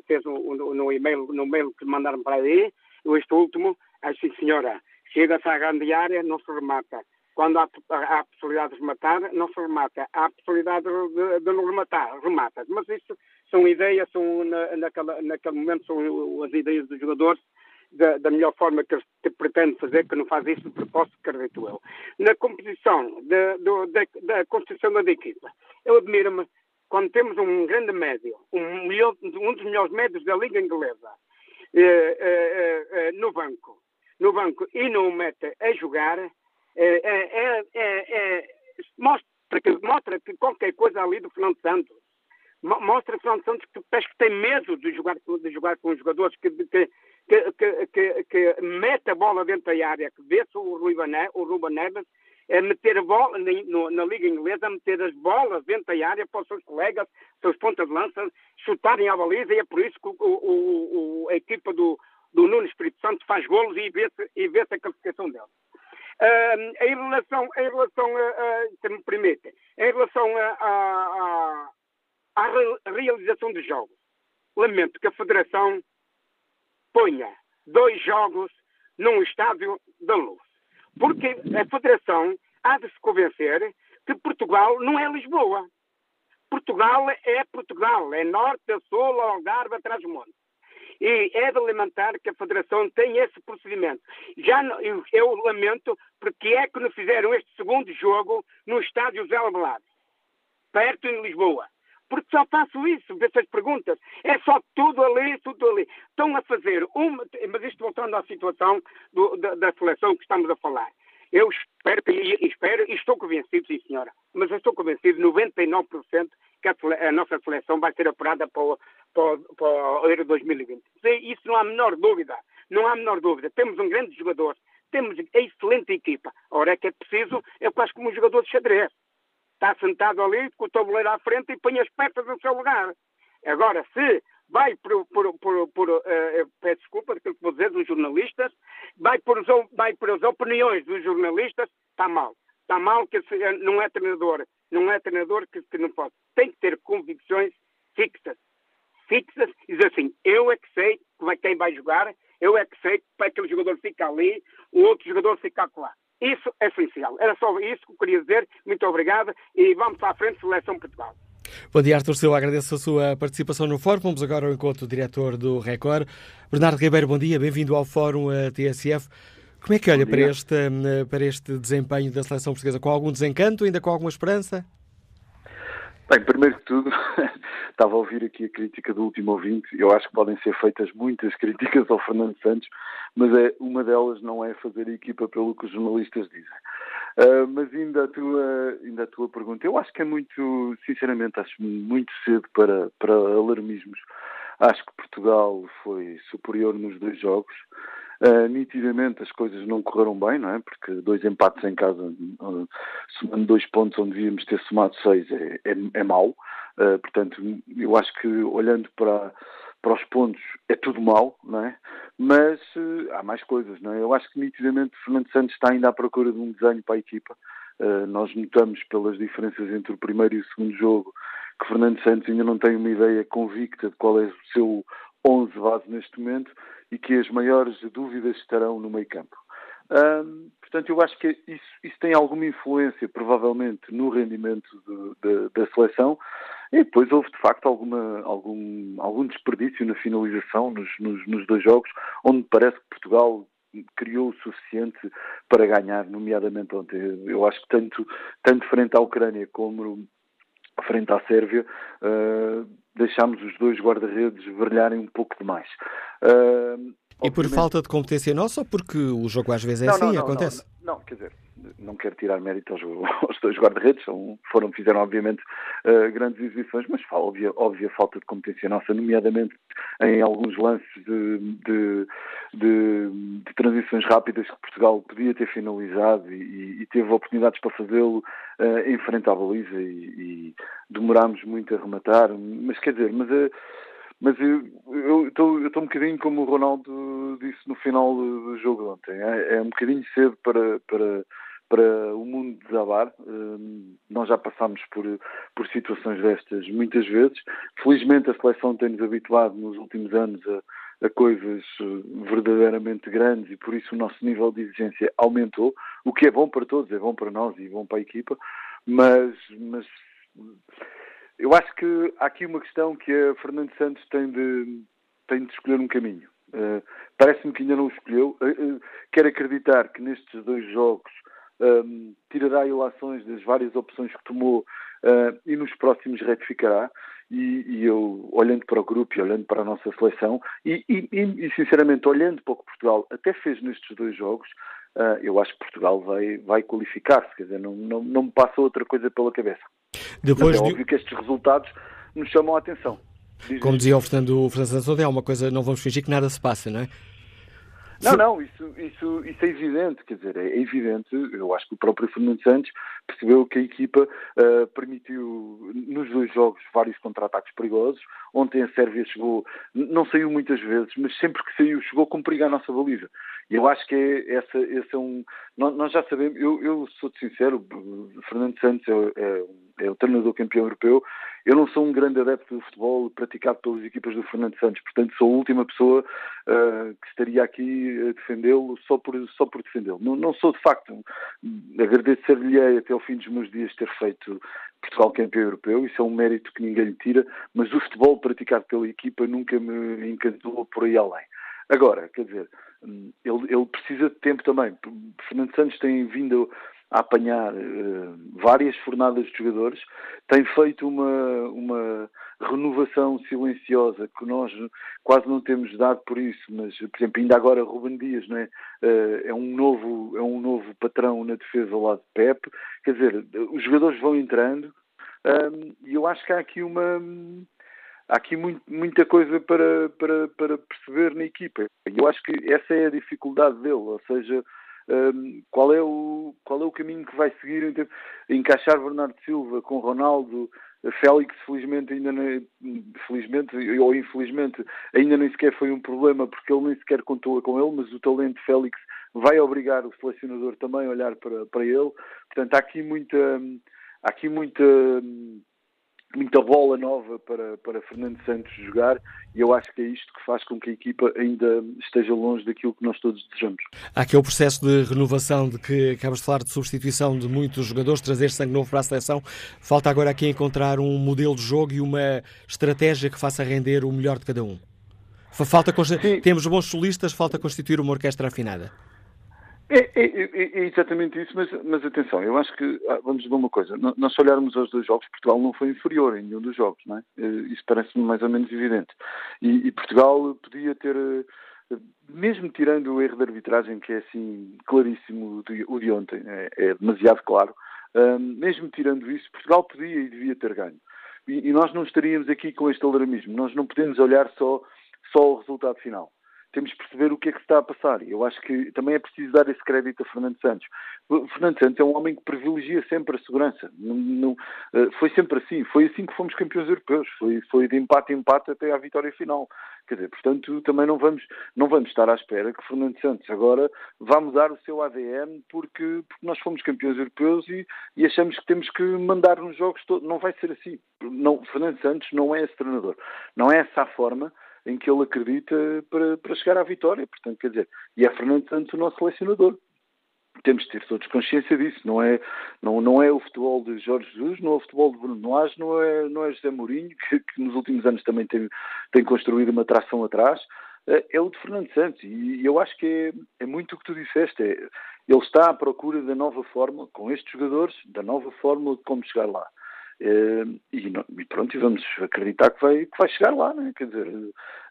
fez um, no, no, e-mail, no mail que mandaram para aí, este último, assim, senhora, chega-se à grande área, não se remata. Quando há, há possibilidade de rematar, não se remata. Há possibilidade de, de não rematar, remata. Mas isso são ideias, são na, naquela, naquele momento são as ideias dos jogadores da, da, melhor forma que, pretende fazer, que não faz isso de propósito, acredito eu. Na composição da, da, da construção da equipa, eu admiro-me quando temos um grande médio, um, melhor, um dos melhores médios da Liga Inglesa, eh, eh, eh, no banco, no banco e não o mete a jogar, é, é, é, mostra, que, mostra que qualquer coisa ali do Fernando Santos mostra Fernando Santos que parece que tem medo de jogar, de jogar com os jogadores, que, que, que, que, mete a bola dentro da área, que vê-se o Ruben Neves é meter a bola na Liga Inglesa, meter as bolas dentro da área para os seus colegas, seus pontas de lança, chutarem a baliza, e é por isso que o, o, o, a equipa do, do Nuno Espírito Santo faz golos e vê-se vê a classificação deles. Uh, em relação, em relação a, a, se me permite, em relação à realização dos jogos, lamento que a Federação ponha dois jogos num estádio da luz. Porque a Federação há de se convencer que Portugal não é Lisboa. Portugal é Portugal, é norte, sul, Algarve, atrás do monte. E é de lamentar que a Federação tenha esse procedimento. Já eu, eu lamento porque é que não fizeram este segundo jogo no estádio Zé Labelado, perto em Lisboa. Porque só faço isso, essas perguntas. É só tudo ali, tudo ali. Estão a fazer uma. Mas isto voltando à situação do, da, da seleção que estamos a falar. Eu espero, espero e estou convencido, sim senhora, mas eu estou convencido 99% que a, a, nossa seleção vai ser apurada para o, para, para o Euro 2020. Isso não há a menor dúvida. Não há a menor dúvida. Temos um grande jogador, temos a excelente equipa. Ora, é que é preciso, é quase como um jogador de xadrez. Está sentado ali com o tabuleiro à frente e põe as peças no seu lugar. Agora, se vai por, por, por, por uh, peço desculpa daquilo que vou dizer, dos jornalistas, vai por, vai por as opiniões dos jornalistas, está mal. Está mal que se, não é treinador, não é treinador que, que não pode. Tem que ter convicções fixas fixas e diz assim, eu é que sei quem vai jogar, eu é que sei para aquele jogador fica ali, o outro jogador fica lá. Isso é essencial. Era só isso que eu queria dizer. Muito obrigado e vamos à frente, Seleção Portugal. Bom dia, Artur Silva. Agradeço a sua participação no Fórum. Vamos agora ao encontro do diretor do Record. Bernardo Ribeiro, bom dia. Bem-vindo ao Fórum TSF. Como é que olha para este, para este desempenho da seleção portuguesa? Com algum desencanto, ainda com alguma esperança? Bem, primeiro que tudo, estava a ouvir aqui a crítica do último ouvinte. Eu acho que podem ser feitas muitas críticas ao Fernando Santos, mas é, uma delas não é fazer a equipa pelo que os jornalistas dizem. Uh, mas ainda a, tua, ainda a tua pergunta, eu acho que é muito, sinceramente, acho muito cedo para, para alarmismos. Acho que Portugal foi superior nos dois jogos. Uh, nitidamente as coisas não correram bem, não é? Porque dois empates em casa, uh, somando dois pontos onde devíamos ter somado seis, é, é, é mau. Uh, portanto, eu acho que olhando para, para os pontos é tudo mau, não é? Mas há mais coisas, não é? Eu acho que nitidamente Fernando Santos está ainda à procura de um desenho para a equipa. Nós notamos pelas diferenças entre o primeiro e o segundo jogo que Fernando Santos ainda não tem uma ideia convicta de qual é o seu 11 base neste momento e que as maiores dúvidas estarão no meio campo. portanto, eu acho que isso, isso, tem alguma influência, provavelmente, no rendimento de, de, da seleção. E depois houve, de facto, alguma, algum, algum desperdício na finalização nos, nos, nos dois jogos, onde parece que Portugal criou o suficiente para ganhar, nomeadamente ontem. Eu acho que tanto, tanto frente à Ucrânia como frente à Sérvia, uh, deixámos os dois guarda-redes brilharem um pouco demais. Uh, e por falta de competência nossa ou porque o jogo às vezes é não, assim não, e não, acontece? Não, quer dizer, não quero tirar mérito aos, aos dois guarda-redes, foram, fizeram obviamente uh, grandes exibições, mas óbvia, óbvia falta de competência nossa, nomeadamente em alguns lances de, de, de, de transições rápidas que Portugal podia ter finalizado e, e teve oportunidades para fazê-lo uh, em frente à baliza e, e demorámos muito a rematar, mas quer dizer, mas uh, mas eu estou um bocadinho como o Ronaldo disse no final do jogo ontem. É, é um bocadinho cedo para, para, para o mundo desabar. Um, nós já passámos por, por situações destas muitas vezes. Felizmente a seleção tem-nos habituado nos últimos anos a, a, coisas verdadeiramente grandes e por isso o nosso nível de exigência aumentou, o que é bom para todos, é bom para nós e bom para a equipa, mas, mas eu acho que há aqui uma questão que a Fernando Santos tem de, tem de escolher um caminho. Uh, Parece-me que ainda não o escolheu. Uh, uh, quero acreditar que nestes dois jogos um, tirará ilações das várias opções que tomou e nos próximos retificará. E, e, eu, olhando para o grupo e olhando para a nossa seleção, e, e, e sinceramente olhando para o que Portugal até fez nestes dois jogos, eu acho que Portugal vai, vai qualificar-se, quer dizer, não, não, não me passa outra coisa pela cabeça. Depois Mas é de... óbvio que estes resultados nos chamam a atenção. Diz Como dizia o Fernando, o Fernando é uma coisa, não vamos fingir que nada se passa, não é? Não, não, isso, isso, isso é evidente, quer dizer, é evidente, eu acho que o próprio Fernando Santos percebeu que a equipa uh, permitiu nos dois jogos vários contra-ataques perigosos. Ontem a Sérvia chegou, não saiu muitas vezes, mas sempre que saiu chegou com perigo à nossa baliza. Eu acho que é, essa, esse é um. Nós já sabemos, eu, eu sou sincero, Fernando Santos é, é, é, o treinador campeão europeu. Eu não sou um grande adepto do futebol praticado pelas equipas do Fernando Santos, portanto sou a última pessoa uh, que estaria aqui a defendê-lo só por, só por defendê-lo. Não, não sou de facto. Agradecer-lhe até ao fim dos meus dias ter feito Portugal campeão europeu, isso é um mérito que ninguém lhe tira, mas o futebol praticado pela equipa nunca me encantou por aí além. Agora, quer dizer, ele, ele precisa de tempo também. Fernando Santos tem vindo a apanhar uh, várias fornadas de jogadores, tem feito uma, uma renovação silenciosa que nós quase não temos dado por isso, mas, por exemplo, ainda agora Ruben Dias não é? Uh, é, um novo, é um novo patrão na defesa ao lado de Pep, quer dizer, os jogadores vão entrando um, e eu acho que há aqui uma há aqui muito, muita coisa para, para, para perceber na equipa. Eu acho que essa é a dificuldade dele, ou seja, um, qual, é o, qual é o caminho que vai seguir em encaixar Bernardo Silva com Ronaldo, Félix felizmente ainda não, felizmente ou infelizmente ainda nem sequer foi um problema porque ele nem sequer contou com ele, mas o talento de Félix vai obrigar o selecionador também a olhar para, para ele. Portanto, há aqui muita há aqui muita muita bola nova para, para Fernando Santos jogar e eu acho que é isto que faz com que a equipa ainda esteja longe daquilo que nós todos desejamos. Há aqui o processo de renovação de que acabas de falar de substituição de muitos jogadores, trazer sangue novo para a seleção. Falta agora aqui encontrar um modelo de jogo e uma estratégia que faça render o melhor de cada um. Falta Temos bons solistas, falta constituir uma orquestra afinada. É, é, é, é, exatamente isso, mas, mas, atenção, eu acho que, ah, vamos dizer uma coisa, nós se olharmos aos dois jogos, Portugal não foi inferior em nenhum dos jogos, não é? Eh, isso parece-me mais ou menos evidente. E, e, Portugal podia ter, eh, mesmo tirando o erro de arbitragem, que é assim claríssimo o de ontem, é, é demasiado claro, um, mesmo tirando isso, Portugal podia e devia ter ganho. E, e nós não estaríamos aqui com este alarmismo, nós não podemos olhar só, só o resultado final temos que perceber o que é que se está a passar. Eu acho que também é preciso dar esse crédito a Fernando Santos. Fernando Santos é um homem que privilegia sempre a segurança. Eh, foi sempre assim. Foi assim que fomos campeões europeus. Foi, foi de empate em empate até à vitória final. Quer dizer, portanto, também não vamos, não vamos estar à espera que Fernando Santos agora vá mudar o seu ADN porque, porque nós fomos campeões europeus e, e achamos que temos que mandar nos jogos todos. Não vai ser assim. Não, Fernando Santos não é esse treinador. Não é essa a forma em que ele acredita para, para chegar à vitória. Portanto, quer dizer, e é Fernando Santos o nosso selecionador. Temos de ter todos consciência disso. Não é, não, não é o futebol de Jorge Jesus, não é o futebol de Bruno Noas, não é, não é José Mourinho, que, que nos últimos anos também tem, tem construído uma tração atrás. É, é o de Fernando Santos. E eu acho que é, é muito o que tu disseste. É, ele está à procura da nova fórmula, com estes jogadores, da nova fórmula de como chegar lá. Eh, e, e, pronto, e vamos acreditar que vai, que vai chegar lá, né? quer dizer,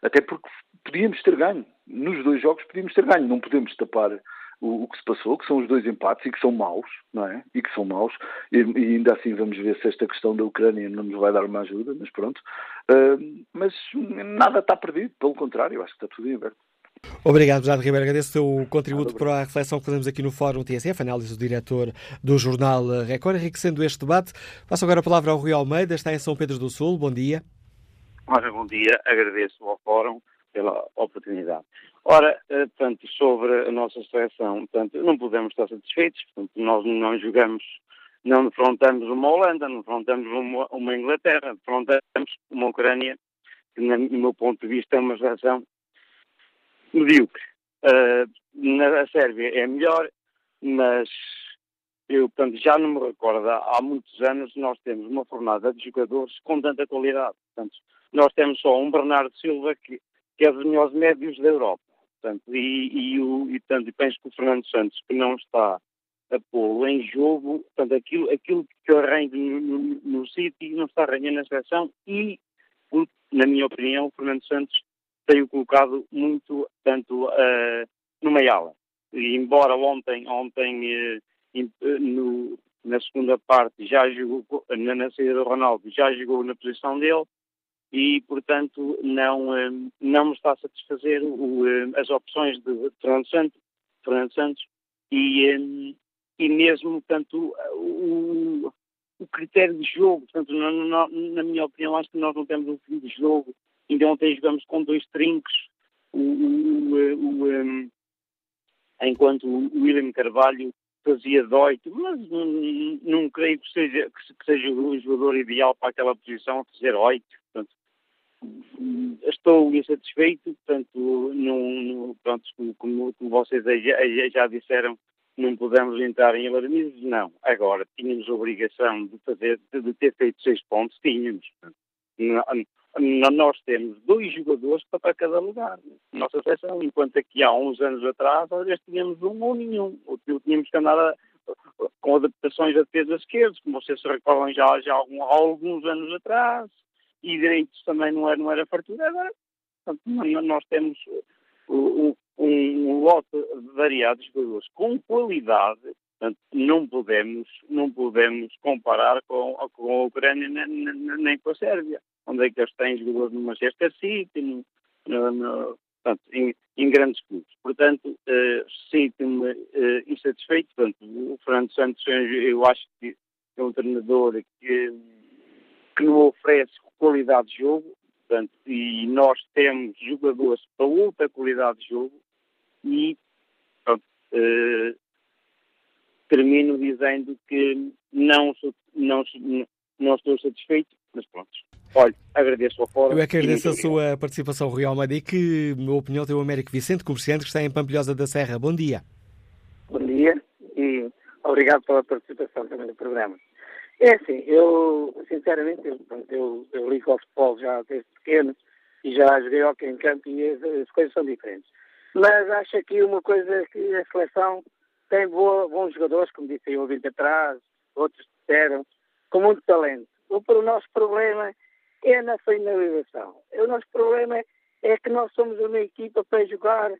até porque podíamos ter ganho, nos dois jogos podíamos ter ganho, não podemos tapar o, o, que se passou, que são os dois empates e que são maus, não é? E que são maus, e, e ainda assim vamos ver se esta questão da Ucrânia não nos vai dar uma ajuda, mas pronto. Uh, mas nada está perdido, pelo contrário, acho que está tudo em aberto. Obrigado, José Ribeiro. Agradeço o teu contributo para a reflexão que fazemos aqui no Fórum TSF, análise do diretor do jornal Record. Enriquecendo este debate, passo agora a palavra ao Rui Almeida, está em São Pedro do Sul. Bom dia. Ora, bom dia. Agradeço ao Fórum pela oportunidade. Ora, eh, portanto, sobre a nossa seleção, portanto, não podemos estar satisfeitos, portanto, nós não jogamos, não defrontamos uma Holanda, não defrontamos uma, uma Inglaterra, defrontamos uma Ucrânia, que, no meu ponto de vista, é uma seleção medíocre. Uh, na Sérvia é melhor, mas eu portanto, já não me recordo, há muitos anos nós temos uma fornada de jogadores com tanta qualidade. Portanto, nós temos só um Bernardo Silva que, que é dos melhores médios da Europa. Portanto, e, e, o, e, portanto, penso que o Fernando Santos, que não está a pô-lo em jogo, portanto, aquilo, aquilo que arranha no, no, no City não está arranhando na seleção e, na minha opinião, o Fernando Santos tenho colocado muito, tanto uh, numa ala. E embora ontem, ontem uh, no, na segunda parte já jogou, na, na saída do Ronaldo, já jogou na posição dele e, portanto, não, uh, não me está a satisfazer o, as opções de Fernando Santos, Fernando Santos e, e mesmo, portanto, o, o critério de jogo, portanto, na, na, na, minha opinião, acho que nós não temos um fim de jogo Ainda ontem jogamos com dois trinques, o, o, o, um, enquanto o William Carvalho fazia de oito, mas não, não creio que seja, que seja o jogador ideal para aquela posição, fazer oito. Portanto, estou insatisfeito, portanto, não, pronto, como, como, vocês já, disseram, não podemos entrar em alarmismos, não. Agora, tínhamos a obrigação de, fazer, de ter feito seis pontos, tínhamos. Não, nós temos dois jogadores para cada lugar. Nossa seleção, enquanto aqui há uns anos atrás, nós tínhamos um ou nenhum. Ou tínhamos que andar a, com adaptações a defesa esquerda, como vocês se recordam já, já algum, há alguns anos atrás, e direitos também não era, não era fartura. Agora, portanto, nós temos um, um lote variado de jogadores com qualidade Portanto, não podemos, não podemos comparar com, com a Ucrânia nem, nem, com a Sérvia onde é que eles têm jogadores no Manchester City, no, no, portanto, em, em, grandes clubes. Portanto, uh, sinto-me uh, insatisfeito. Portanto, o Fernando Santos, eu acho que é um treinador que, que não oferece qualidade de jogo, portanto, e nós temos jogadores para outra qualidade de jogo e uh, termino dizendo que não, não, não estou satisfeito Mas pronto. Olha, agradeço a fora. Eu é que agradeço a sua participação, Rui Almeida, e que, na minha opinião, tem o Américo Vicente, comerciante, que está em Pampilhosa da Serra. Bom dia. Bom dia e obrigado pela participação também no programa. É assim, eu, sinceramente, eu, eu, eu ligo ao futebol já desde pequeno e já joguei hockey em campo e as, as, coisas são diferentes. Mas acho aqui uma coisa que a seleção tem boa, bons jogadores, como disse aí o ouvinte atrás, outros disseram, com muito talento. O, o nosso problema é na finalização. O nosso problema é que nós somos uma equipa para jogar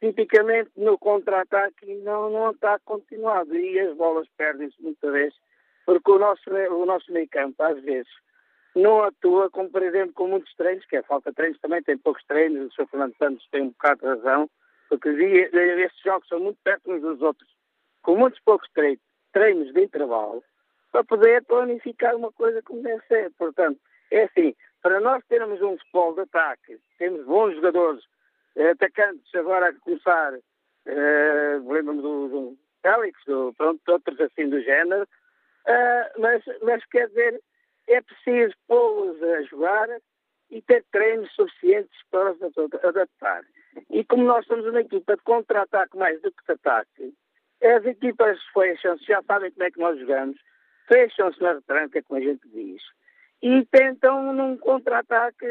tipicamente no contra-ataque e não, não está continuado. E as bolas perdem-se muitas vezes, porque o nosso, o nosso meio campo, às vezes, não atua, como por exemplo com muitos treinos, que é falta de treinos também, tem poucos treinos, o Sr. Fernando Santos tem um bocado de razão, porque estes jogos são muito perto uns dos outros, com muitos poucos treinos, treinos de intervalo, para poder planificar uma coisa como deve ser. Portanto, é assim, para nós termos um futebol de ataque, temos bons jogadores, eh, atacantes agora a começar, eh, lembro-me do, do Félix, do, pronto, outros assim do género, eh, mas, mas quer dizer, é preciso pô-los a jogar e ter treinos suficientes para os adaptar. E como nós somos uma equipa de contra-ataque mais do que de ataque, as equipas fecham-se, já sabem como é que nós jogamos, fecham-se na retranca, como a gente diz, e tentam num contra-ataque,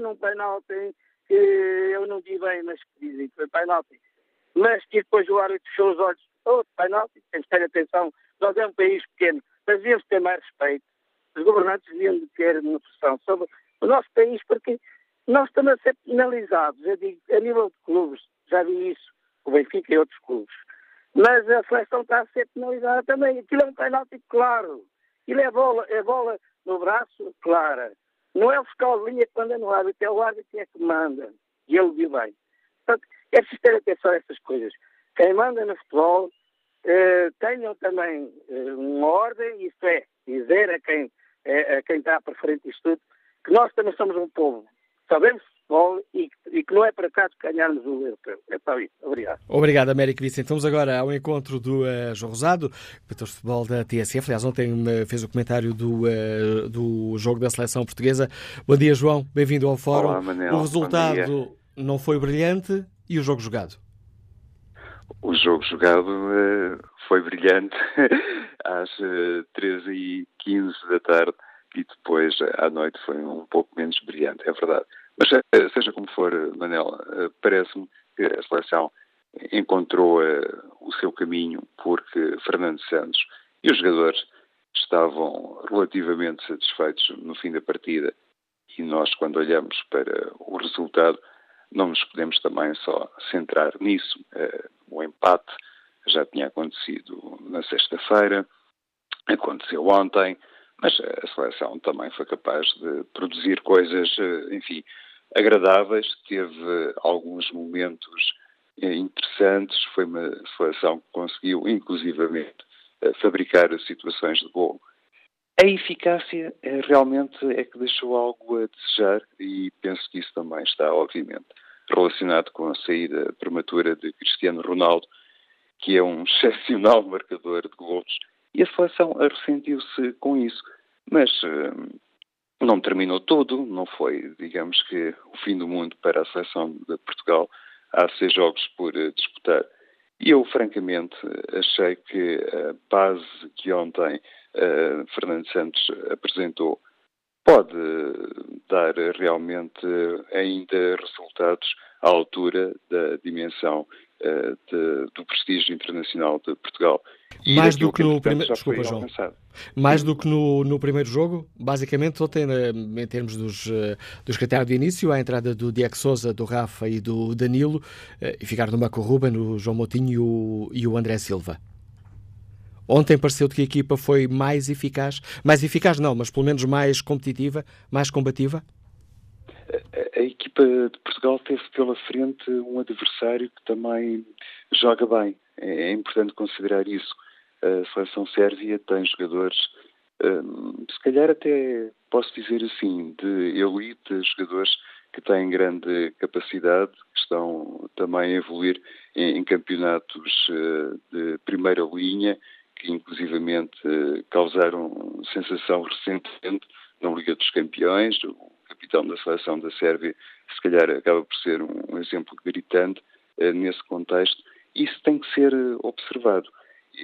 num penalti, que eu não vi bem, mas que dizem que foi penalti, mas que depois o árbitro fechou os olhos, outro oh, penalti, temos que ter atenção, nós é um país pequeno, mas devíamos ter mais respeito, os governantes deviam ter uma pressão sobre o nosso país, porque nós estamos a ser penalizados, eu digo, a nível de clubes, já vi isso, o Benfica e outros clubes, mas a seleção está a ser penalizada também, aquilo é um penalti claro, aquilo é bola, é bola no braço, clara. Não é o fiscal de linha que manda no árbitro, é o árbitro que é que manda. E ele viu bem. Portanto, é preciso ter atenção a essas coisas. Quem manda no futebol eh, tenham também eh, uma ordem, isso é, dizer a quem, eh, a quem está para frente disto tudo, que nós também somos um povo. Sabemos futebol e, e, que não é para acaso ganharmos o europeu. É só isso. Obrigado. Obrigado, Américo Vicente. Vamos agora ao encontro do uh, João Rosado, diretor de futebol da TSF. Aliás, ontem uh, fez o comentário do, uh, do jogo da seleção portuguesa. Bom dia, João. Bem-vindo ao Fórum. Olá, Manel. O resultado não foi brilhante e o jogo jogado? O jogo jogado foi brilhante às uh, 13h15 da tarde e depois à noite foi um pouco menos brilhante, é verdade. Mas eh, seja como for, Manel, eh, parece-me que a seleção encontrou eh, o seu caminho porque Fernando Santos e os jogadores estavam relativamente satisfeitos no fim da partida e nós, quando olhamos para o resultado, não nos podemos também só centrar nisso. O empate já tinha acontecido na sexta-feira, aconteceu ontem, mas a seleção também foi capaz de produzir coisas, enfim, agradáveis, teve alguns momentos eh, interessantes, foi uma seleção que conseguiu, inclusivamente, eh, fabricar situações de gol. A eficácia eh, realmente é que deixou algo a desejar e penso que isso também está, obviamente, relacionado com a saída prematura de Cristiano Ronaldo, que é um excepcional marcador de gols, e a seleção ressentiu-se com isso. Mas não terminou todo, não foi, digamos que, o fim do mundo para a seleção de Portugal. Há seis jogos por uh, disputar. E eu, francamente, achei que a base que ontem uh, Fernando Santos apresentou pode dar realmente ainda resultados à altura da dimensão de, do prestígio internacional de Portugal. Mais do que, no primeiro. Desculpa, João. Mais do que no, no primeiro jogo, basicamente, ontem, eh, em termos dos, eh, dos critérios de início, a entrada do Diego Souza, do Rafa e do Danilo, e ficar no Marco Ruben, o João Moutinho e o, e o André Silva. Ontem pareceu que a equipa foi mais eficaz. Mais eficaz não, mas pelo menos mais competitiva, mais combativa? Equipa de Portugal teve pela frente um adversário que também joga bem. É, é importante considerar isso. A seleção sérvia tem jogadores, hum, se calhar até posso dizer assim, de elite, jogadores que têm grande capacidade, que estão também a evoluir em, campeonatos uh, de primeira linha, que inclusivamente uh, causaram sensação recentemente na Liga dos Campeões. Capitão da seleção da Sérvia, se calhar, acaba por ser um, exemplo gritante uh, nesse contexto. Isso tem que ser uh, observado.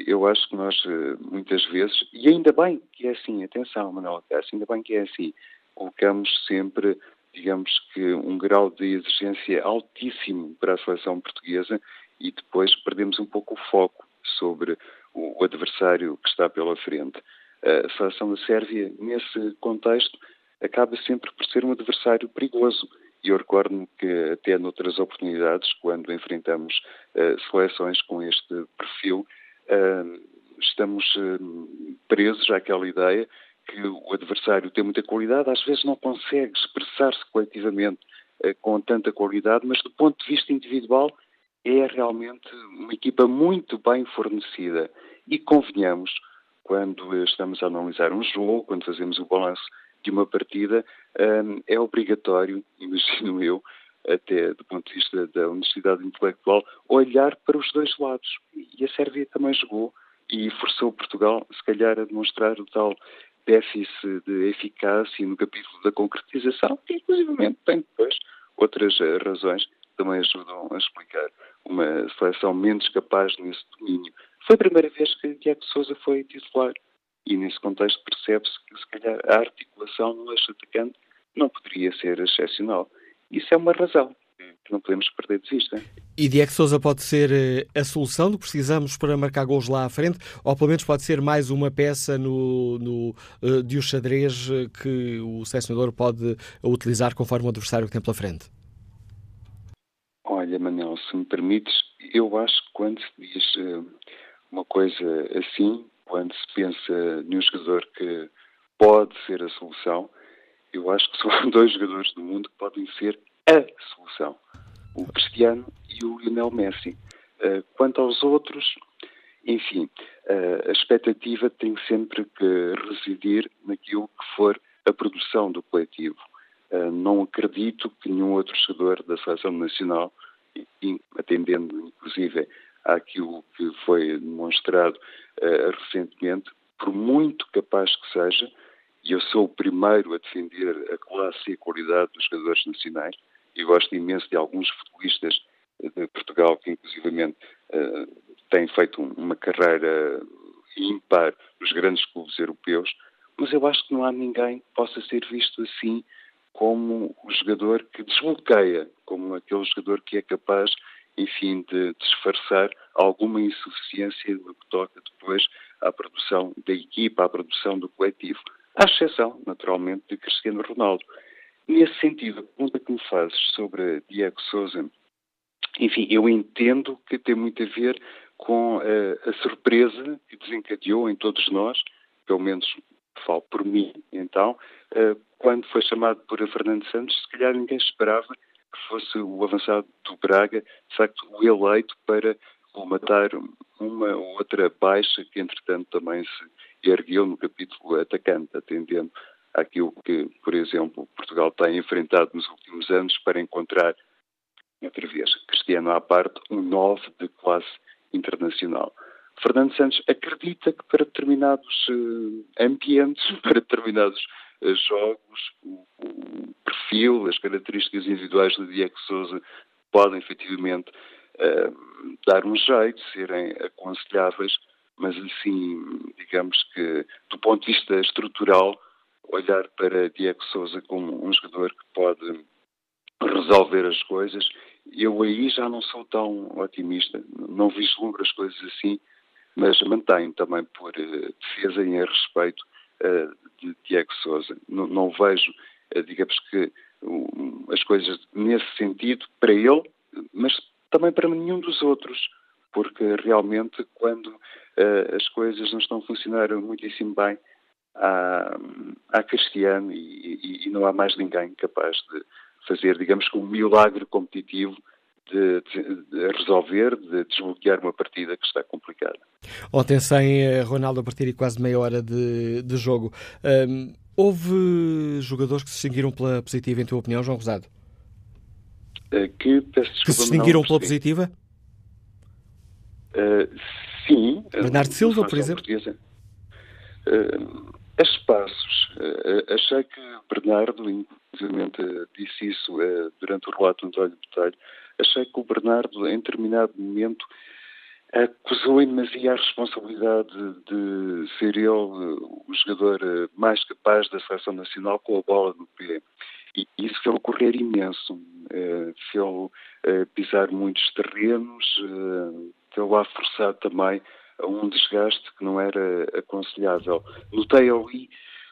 Eu acho que nós, muitas vezes, e ainda bem que é assim, atenção, Manuel Cássio, ainda bem que é assim, colocamos sempre digamos que, um grau de exigência altíssimo para a seleção portuguesa e depois perdemos um pouco o foco sobre o adversário que está pela frente. A seleção da Sérvia, nesse contexto, acaba sempre por ser um adversário perigoso. E eu recordo-me que até noutras oportunidades, quando enfrentamos uh, seleções com este perfil, uh, estamos uh, presos àquela ideia que o adversário tem muita qualidade, às vezes não consegue expressar-se coletivamente com tanta qualidade, mas do ponto de vista individual é realmente uma equipa muito bem fornecida. E convenhamos, quando estamos a analisar um jogo, quando fazemos o balanço de uma partida, eh, é obrigatório, imagino eu, até do ponto de vista da honestidade intelectual, olhar para os dois lados. E a Sérvia também jogou e forçou Portugal, se calhar, a demonstrar o tal déficit de eficácia no capítulo da concretização, que inclusive tem depois outras eh, razões que também ajudam a explicar uma seleção menos capaz nesse domínio. Foi a primeira vez que Diego Souza foi titular e nesse contexto percebe-se que se calhar a articulação no eixo atacante não poderia ser excepcional. Isso é uma razão que não podemos perder de vista. E Diego Souza pode ser eh, a solução do que precisamos para marcar gols lá à frente, ou pelo menos pode ser mais uma peça no, no, uh, de um xadrez eh, que o selecionador pode utilizar conforme o adversário que tem pela frente? Olha, Manel, se me permites, eu acho que quando se diz uma coisa assim, quando se pensa num jogador que pode ser a solução, eu acho que são dois jogadores do mundo que podem ser a solução o Cristiano e o Lionel Messi. Uh, quanto aos outros, enfim, uh, a expectativa tem sempre que residir naquilo que for a produção do coletivo. Uh, não acredito que nenhum outro jogador da seleção nacional, atendendo inclusive àquilo que foi demonstrado recentemente, por muito capaz que seja, e eu sou o primeiro a defender a classe e a qualidade dos jogadores nacionais, e gosto imenso de alguns futebolistas de Portugal que, inclusivamente, uh, têm feito uma carreira ímpar nos grandes clubes europeus, mas eu acho que não há ninguém que possa ser visto assim como o jogador que desbloqueia, como aquele jogador que é capaz, enfim, de disfarçar alguma insuficiência no que toca depois à produção da equipa, à produção do coletivo. À exceção, naturalmente, de Cristiano Ronaldo. Nesse sentido, a pergunta que me fazes sobre Diego Souza, enfim, eu entendo que tem muito a ver com uh, a surpresa que desencadeou em todos nós, pelo menos falo por mim, então, uh, quando foi chamado por Fernando Santos, se calhar ninguém esperava que fosse o avançado do Braga, de facto, o eleito para colmatar uma ou outra baixa que, entretanto, também se ergueu no capítulo atacante, atendendo àquilo que, por exemplo, Portugal tem enfrentado nos últimos anos para encontrar, outra vez, Cristiano à parte, um 9 de classe internacional. Fernando Santos acredita que para determinados uh, ambientes, para determinados jogos, o, o, perfil, as características individuais do Diego Souza podem efetivamente uh, dar um jeito, serem aconselháveis, mas assim, digamos que do ponto de vista estrutural, olhar para Diego Souza como um jogador que pode resolver as coisas. Eu aí já não sou tão otimista, não vislumbro as coisas assim, mas mantenho também por uh, defesa e em respeito de Diego Souza. Não, não vejo, uh, digamos que, as coisas nesse sentido para ele, mas também para nenhum dos outros, porque realmente quando as coisas não estão a funcionar muitíssimo bem, há, há Cristiano e, e, e, não há mais ninguém capaz de fazer, digamos que um milagre competitivo de, de, resolver, de desbloquear uma partida que está complicada. Ontem sem eh, Ronaldo a partir de quase meia hora de, de jogo, houve jogadores que se distinguiram pela positiva, em tua opinião, João Rosado? Uh, que, que se distinguiram pela positiva? Uh, sim. Bernardo Silva, por exemplo? Uh, a espaços. Uh, achei que Bernardo, inclusive disse isso uh, durante o relato do António Botelho, achei que o Bernardo, em determinado momento, acusou em demasia a responsabilidade de ser ele o jogador mais capaz da seleção nacional com a bola no pé. E isso fez-lo correr imenso, uh, fez-lo uh, pisar muitos terrenos, uh, a forçar também a um desgaste que não era aconselhável. Notei ali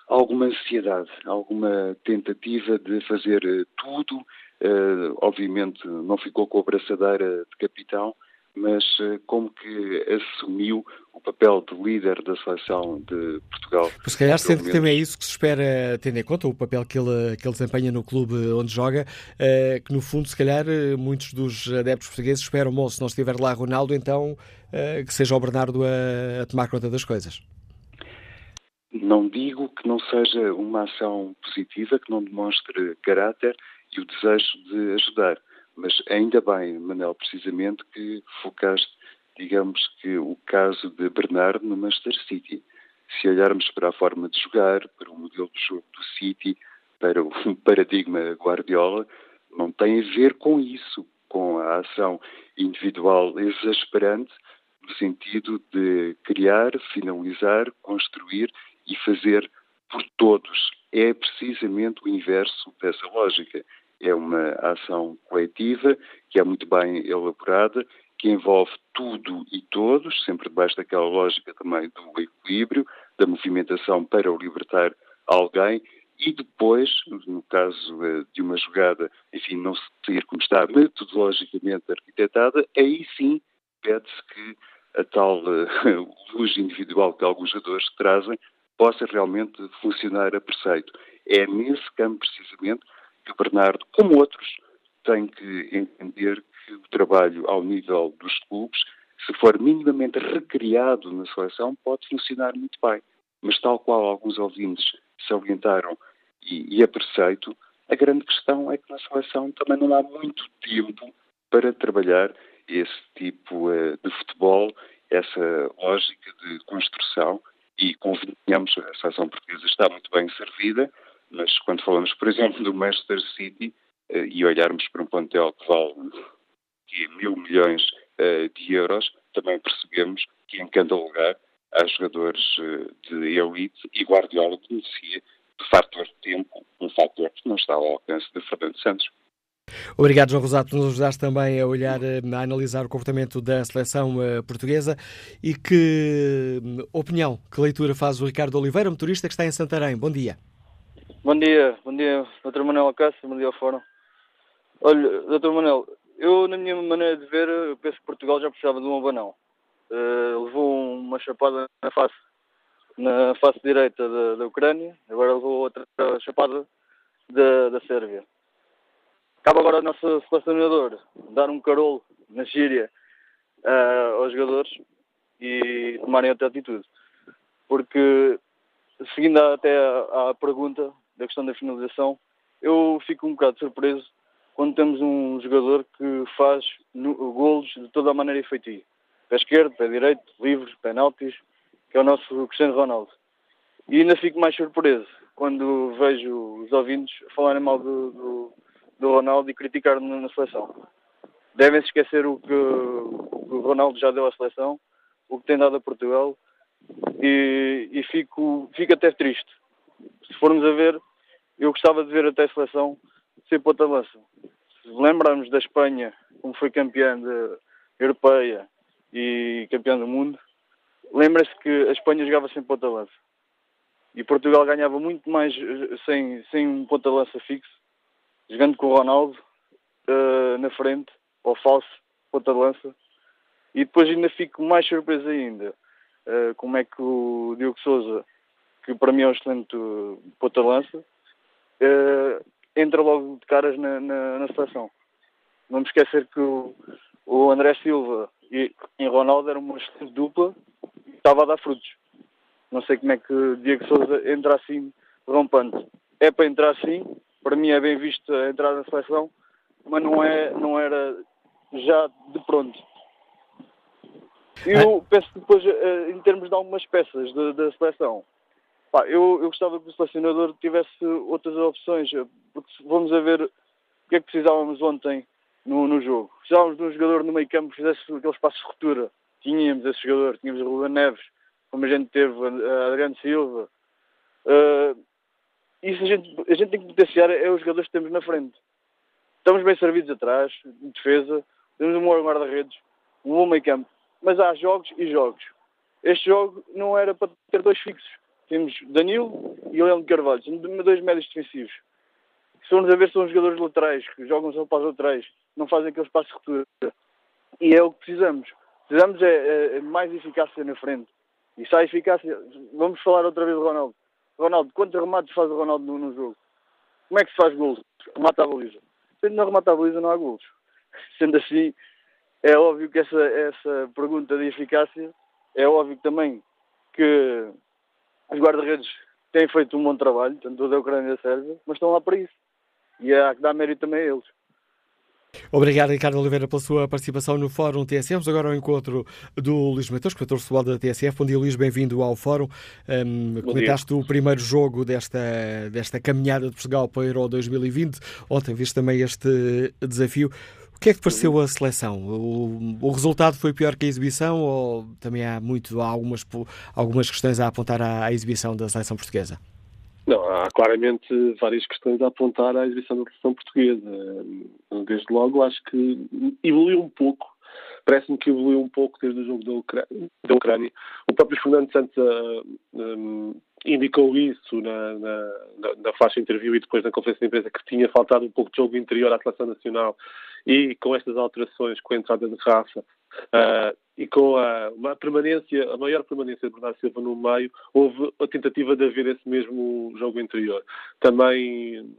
alguma ansiedade, alguma tentativa de fazer tudo. Uh, obviamente não ficou com a braçadeira de capitão, mas uh, como que assumiu o papel de líder da seleção de Portugal. Pois se calhar sendo que também é isso que se espera, tendo em conta o papel que ele, que ele desempenha no clube onde joga, uh, que no fundo se calhar muitos dos adeptos portugueses esperam, bom, se não estiver lá Ronaldo, então que seja o Bernardo a, a tomar conta das coisas. Não digo que não seja uma ação positiva, que não demonstre caráter e o desejo de ajudar mas ainda bem, Manel, precisamente que focaste, digamos que, o caso de Bernardo no Manchester City. Se olharmos para a forma de jogar, para o modelo de jogo do City, para o paradigma Guardiola, não tem a ver com isso, com a ação individual exasperante, no sentido de criar, finalizar, construir e fazer por todos. É precisamente o inverso dessa lógica é uma ação coletiva que é muito bem elaborada, que envolve tudo e todos, sempre debaixo daquela lógica também do equilíbrio, da movimentação para libertar alguém e depois, no caso eh, de uma jogada, enfim, não sair como está metodologicamente arquitetada, aí sim pede-se que a tal uh, luz individual que alguns jogadores trazem possa realmente funcionar a preceito. É nesse campo, precisamente, que Bernardo, como outros, tem que entender que o trabalho ao nível dos clubes, se for minimamente recriado na seleção, pode funcionar muito bem. Mas, tal qual alguns ouvintes salientaram e, e preceito, a grande questão é que na seleção também não há muito tempo para trabalhar esse tipo uh, de futebol, essa lógica de construção. E convenhamos, a seleção portuguesa está muito bem servida, mas quando falamos, por exemplo, do Manchester City uh, e olharmos para um plantel que vale que mil milhões uh, de euros, também percebemos que em cada lugar há jogadores uh, de elite e Guardiola conhecia de fator de tempo, um fator que não está ao alcance de Fernando Santos. Obrigado, João Rosado, por nos ajudaste também a olhar, a analisar o comportamento da seleção portuguesa. E que hum, opinião, que leitura faz o Ricardo Oliveira, motorista que está em Santarém? Bom dia. Bom dia, bom dia, Dr. Manuel Acácio, bom dia ao Fórum. Olha, Dr. Manuel, eu, na minha maneira de ver, eu penso que Portugal já precisava de um abanão. Uh, levou uma chapada na face, na face direita da, da Ucrânia, agora levou outra chapada da, da Sérvia. Cabe agora ao nosso selecionador dar um carolo na Síria uh, aos jogadores e tomarem outra atitude. Porque, seguindo até à pergunta, da questão da finalização, eu fico um bocado surpreso quando temos um jogador que faz golos de toda a maneira efetiva. Pé esquerdo, pé direito, livres, penaltis, que é o nosso Cristiano Ronaldo. E ainda fico mais surpreso quando vejo os ouvintes falarem mal do, do, do Ronaldo e criticar na seleção. Devem-se esquecer o que, o que o Ronaldo já deu à seleção, o que tem dado a Portugal, e, e fico, fico até triste. Se formos a ver, eu gostava de ver até a seleção ser ponta-lança. Se lembrarmos da Espanha, como foi campeã de, europeia e campeã do mundo, lembra-se que a Espanha jogava sem ponta-lança. E Portugal ganhava muito mais eh, sem, sem um ponta-lança fixo, jogando com o Ronaldo uh, na frente, ou falso ponta-lança. E depois ainda fico mais surpreso ainda uh, como é que o Diogo Souza, que para mim é um excelente ponta-lança, uh, entra logo de caras na, na, na seleção. Não me esquecer que o, o André Silva e, e Ronaldo eram uma excelente dupla e estava a dar frutos. Não sei como é que Diego Souza entra assim rompante. É para entrar assim, para mim é bem visto a entrar na seleção, mas não, é, não era já de pronto. Eu penso que depois, eh, em termos de algumas peças da seleção, Pá, eu, eu gostava que o selecionador tivesse outras opções, porque vamos a ver o que é que precisávamos ontem no, no jogo. Precisávamos de um jogador no meio campo que fizesse aquele espaço de ruptura. Tínhamos esse jogador, tínhamos o Ruben Neves, como a gente teve, Adriano Silva. Uh, isso a gente, a gente tem que potenciar é os jogadores que temos na frente. Estamos bem servidos atrás, em defesa, temos um bom guarda-redes, um bom meio campo, mas há jogos e jogos. Este jogo não era para ter dois fixos. Temos Danilo e Leandro Carvalho, são dois médios defensivos. Se formos a ver, são jogadores laterais, que jogam só para os laterais, não fazem aquele espaço de ruptura. E é o que precisamos. Precisamos é, é, é mais eficácia na frente. E se há eficácia, vamos falar outra vez do Ronaldo. Ronaldo, quantos remates faz o Ronaldo no, no jogo? Como é que se faz golos? Remata a baliza. Se não remata a baliza, não há golos. Sendo assim, é óbvio que essa, essa pergunta de eficácia, é óbvio também que os guarda-redes têm feito um bom trabalho, tanto da Ucrânia e da Sérvia, mas estão lá para isso. E há que dar mérito também a eles. Obrigado, Ricardo Oliveira, pela sua participação no Fórum TSF. Vamos agora ao encontro do Luís Matheus, comentador futebol da TSF. Bom dia, Luís, bem-vindo ao Fórum. Um, comentaste dia. o primeiro jogo desta, desta caminhada de Portugal para o Euro 2020. Ontem viste também este desafio. O que é que pareceu a seleção? O, o, resultado foi pior que a exibição ou também há muito há algumas, algumas questões a apontar à, à exibição da seleção portuguesa? Não, há claramente várias questões a apontar à exibição da seleção portuguesa. Desde logo, acho que evoluiu um pouco. Parece-me que evoluiu um pouco desde o jogo da, Ucrânia. Da Ucrânia. O próprio Fernando Santos uh, um, indicou isso na, na, na, faixa interview e depois na conferência de imprensa que tinha faltado um pouco de jogo interior à seleção nacional e com estas alterações, com a entrada de Rafa, Uh, e com a, a, permanência, a maior permanência de Bernardo Silva no meio, houve a tentativa de haver esse mesmo jogo interior. Também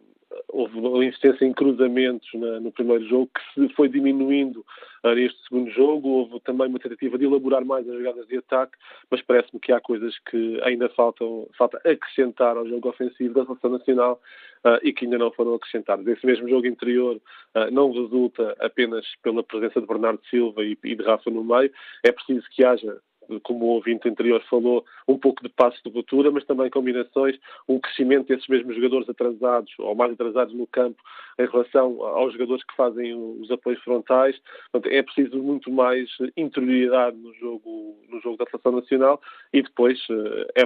houve uma insistência em cruzamentos na, no primeiro jogo que se foi diminuindo uh, neste segundo jogo. Houve também uma tentativa de elaborar mais as jogadas de ataque, mas parece-me que há coisas que ainda faltam falta acrescentar ao jogo ofensivo da seleção nacional uh, e que ainda não foram acrescentadas. Esse mesmo jogo interior uh, não resulta apenas pela presença de Bernardo Silva e, e de Rafa no meio. É preciso que haja como o ouvinte anterior falou, um pouco de passo de ruptura, mas também combinações, um crescimento desses mesmos jogadores atrasados ou mais atrasados no campo em relação aos jogadores que fazem os apoios frontais. Portanto, é preciso muito mais interioridade no jogo, no jogo da seleção nacional e depois eh, é,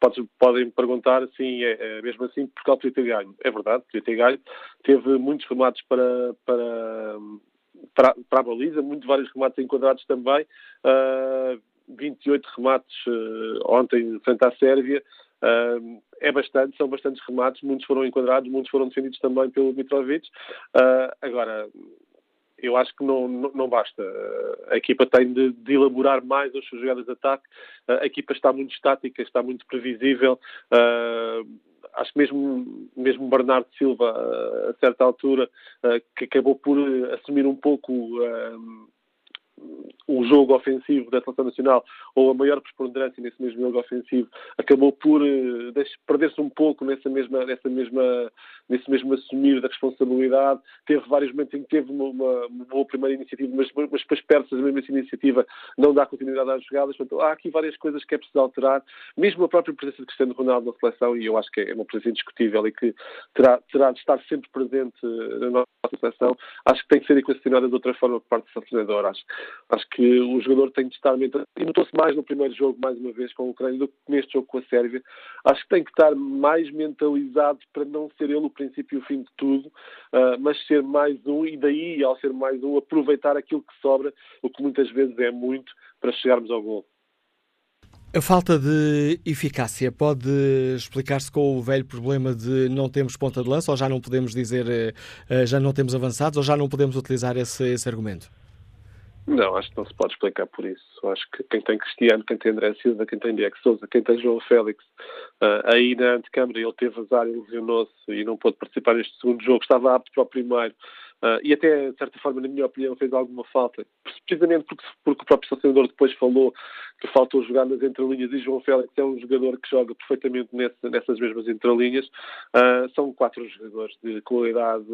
pode, podem perguntar sim, é, é mesmo assim Portugal podia ter ganho. É verdade, podia ter ganho. Teve muitos remates para, para para, para, a baliza, muito vários remates enquadrados também. Uh, 28 remates uh, ontem frente à Sérvia. Uh, é bastante, são bastantes remates, muitos foram enquadrados, muitos foram defendidos também pelo Mitrovic. Uh, agora, eu acho que não, não, não basta. A equipa tem de, de, elaborar mais as suas jogadas de ataque. A equipa está muito estática, está muito previsível. Uh, acho que mesmo, mesmo Bernardo Silva, a certa altura, uh, que acabou por assumir um pouco uh, o jogo ofensivo da seleção nacional ou a maior preponderância nesse mesmo jogo ofensivo acabou por uh, perder-se um pouco nessa mesma, nessa mesma, nesse mesmo assumir da responsabilidade. Teve vários momentos em que teve uma, uma, uma boa primeira iniciativa, mas, mas depois perde-se a mesma iniciativa, não dá continuidade às jogadas. Portanto, há aqui várias coisas que é preciso alterar, mesmo a própria presença de Cristiano Ronaldo na seleção, e eu acho que é uma presença indiscutível e que terá, terá de estar sempre presente eh, na nossa seleção. Acho que tem que ser equacionada de outra forma por parte do selecionador. Acho, acho que o jogador tem de estar e notou-se mais no primeiro jogo, mais uma vez, com a Ucrânia do que neste jogo com a Sérvia. Acho que tem que estar mais mentalizado para não ser ele o princípio e o fim de tudo, uh, mas ser mais um e daí, ao ser mais um, aproveitar aquilo que sobra, o que muitas vezes é muito, para chegarmos ao gol. A falta de eficácia pode explicar-se com o velho problema de não termos ponta de lança ou já não podemos dizer, ah, já não temos avançados ou já não podemos utilizar esse, esse argumento? Não, acho que não se pode explicar por isso. Acho que quem tem Cristiano, quem tem André Silva, quem tem Diego Souza, quem tem João Félix, uh, aí na antecâmara ele teve azar e lesionou-se e não pôde participar neste segundo jogo, estava apto para o primeiro. Uh, e até, de certa forma, na minha opinião, fez alguma falta. Precisamente porque, porque o próprio selecionador depois falou que faltou jogar nas entrelinhas e João Félix é um jogador que joga perfeitamente nesse, nessas mesmas entrelinhas. Uh, são quatro jogadores de qualidade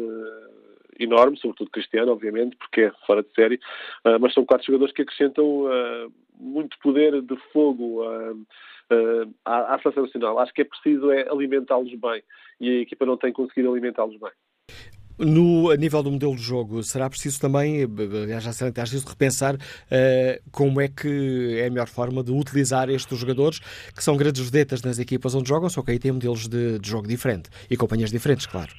enorme, sobretudo Cristiano, obviamente, porque é fora de série, uh, mas são quatro jogadores que acrescentam muito poder de fogo à, à seleção nacional. Acho que é preciso é alimentá-los bem e a equipa não tem conseguido alimentá-los bem. No, a nível do modelo de jogo, será preciso também, já será preciso repensar uh, como é que é a melhor forma de utilizar estes jogadores, que são grandes vedetas nas equipas onde jogam, só que aí tem modelos de, de jogo diferente e companhias diferentes, claro.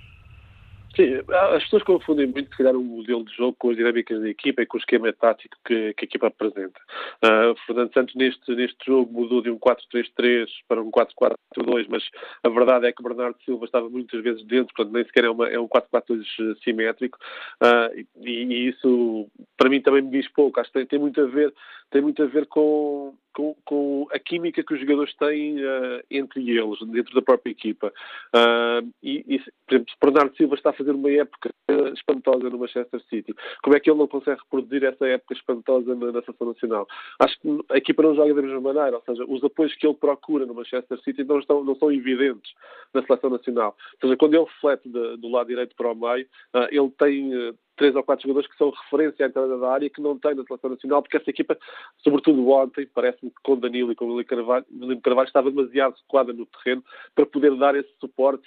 Sim, as pessoas confundem muito, se calhar, o modelo de jogo com as dinâmicas da equipa e com o esquema tático que, que a equipa apresenta. Uh, Fernando Santos, neste, neste jogo, mudou de um 4-3-3 para um 4-4-2, mas a verdade é que Bernardo Silva estava muitas vezes dentro, portanto, nem sequer é, uma, é um 4-4-2 simétrico, uh, e, e, isso, para mim, também me diz pouco. Acho que tem, tem muito a ver, tem muito a ver com, com, com, a química que os jogadores têm uh, entre eles, dentro da própria equipa. Uh, e, e, por exemplo, Bernardo Silva está a fazer uma época espantosa no Manchester City, como é que ele não consegue reproduzir essa época espantosa na, Seleção Nacional? Acho que a equipa não joga da mesma maneira, ou seja, os apoios que ele procura no Manchester City não, estão, não são evidentes na Seleção Nacional. Ou seja, quando ele reflete de, do lado direito para o meio, uh, ele tem três ou quatro jogadores que são referência à entrada da área que não tem na seleção nacional, porque essa equipa, sobretudo ontem, parece-me que com Danilo e com William Carvalho, Carvalho estava demasiado recuada no terreno para poder dar esse suporte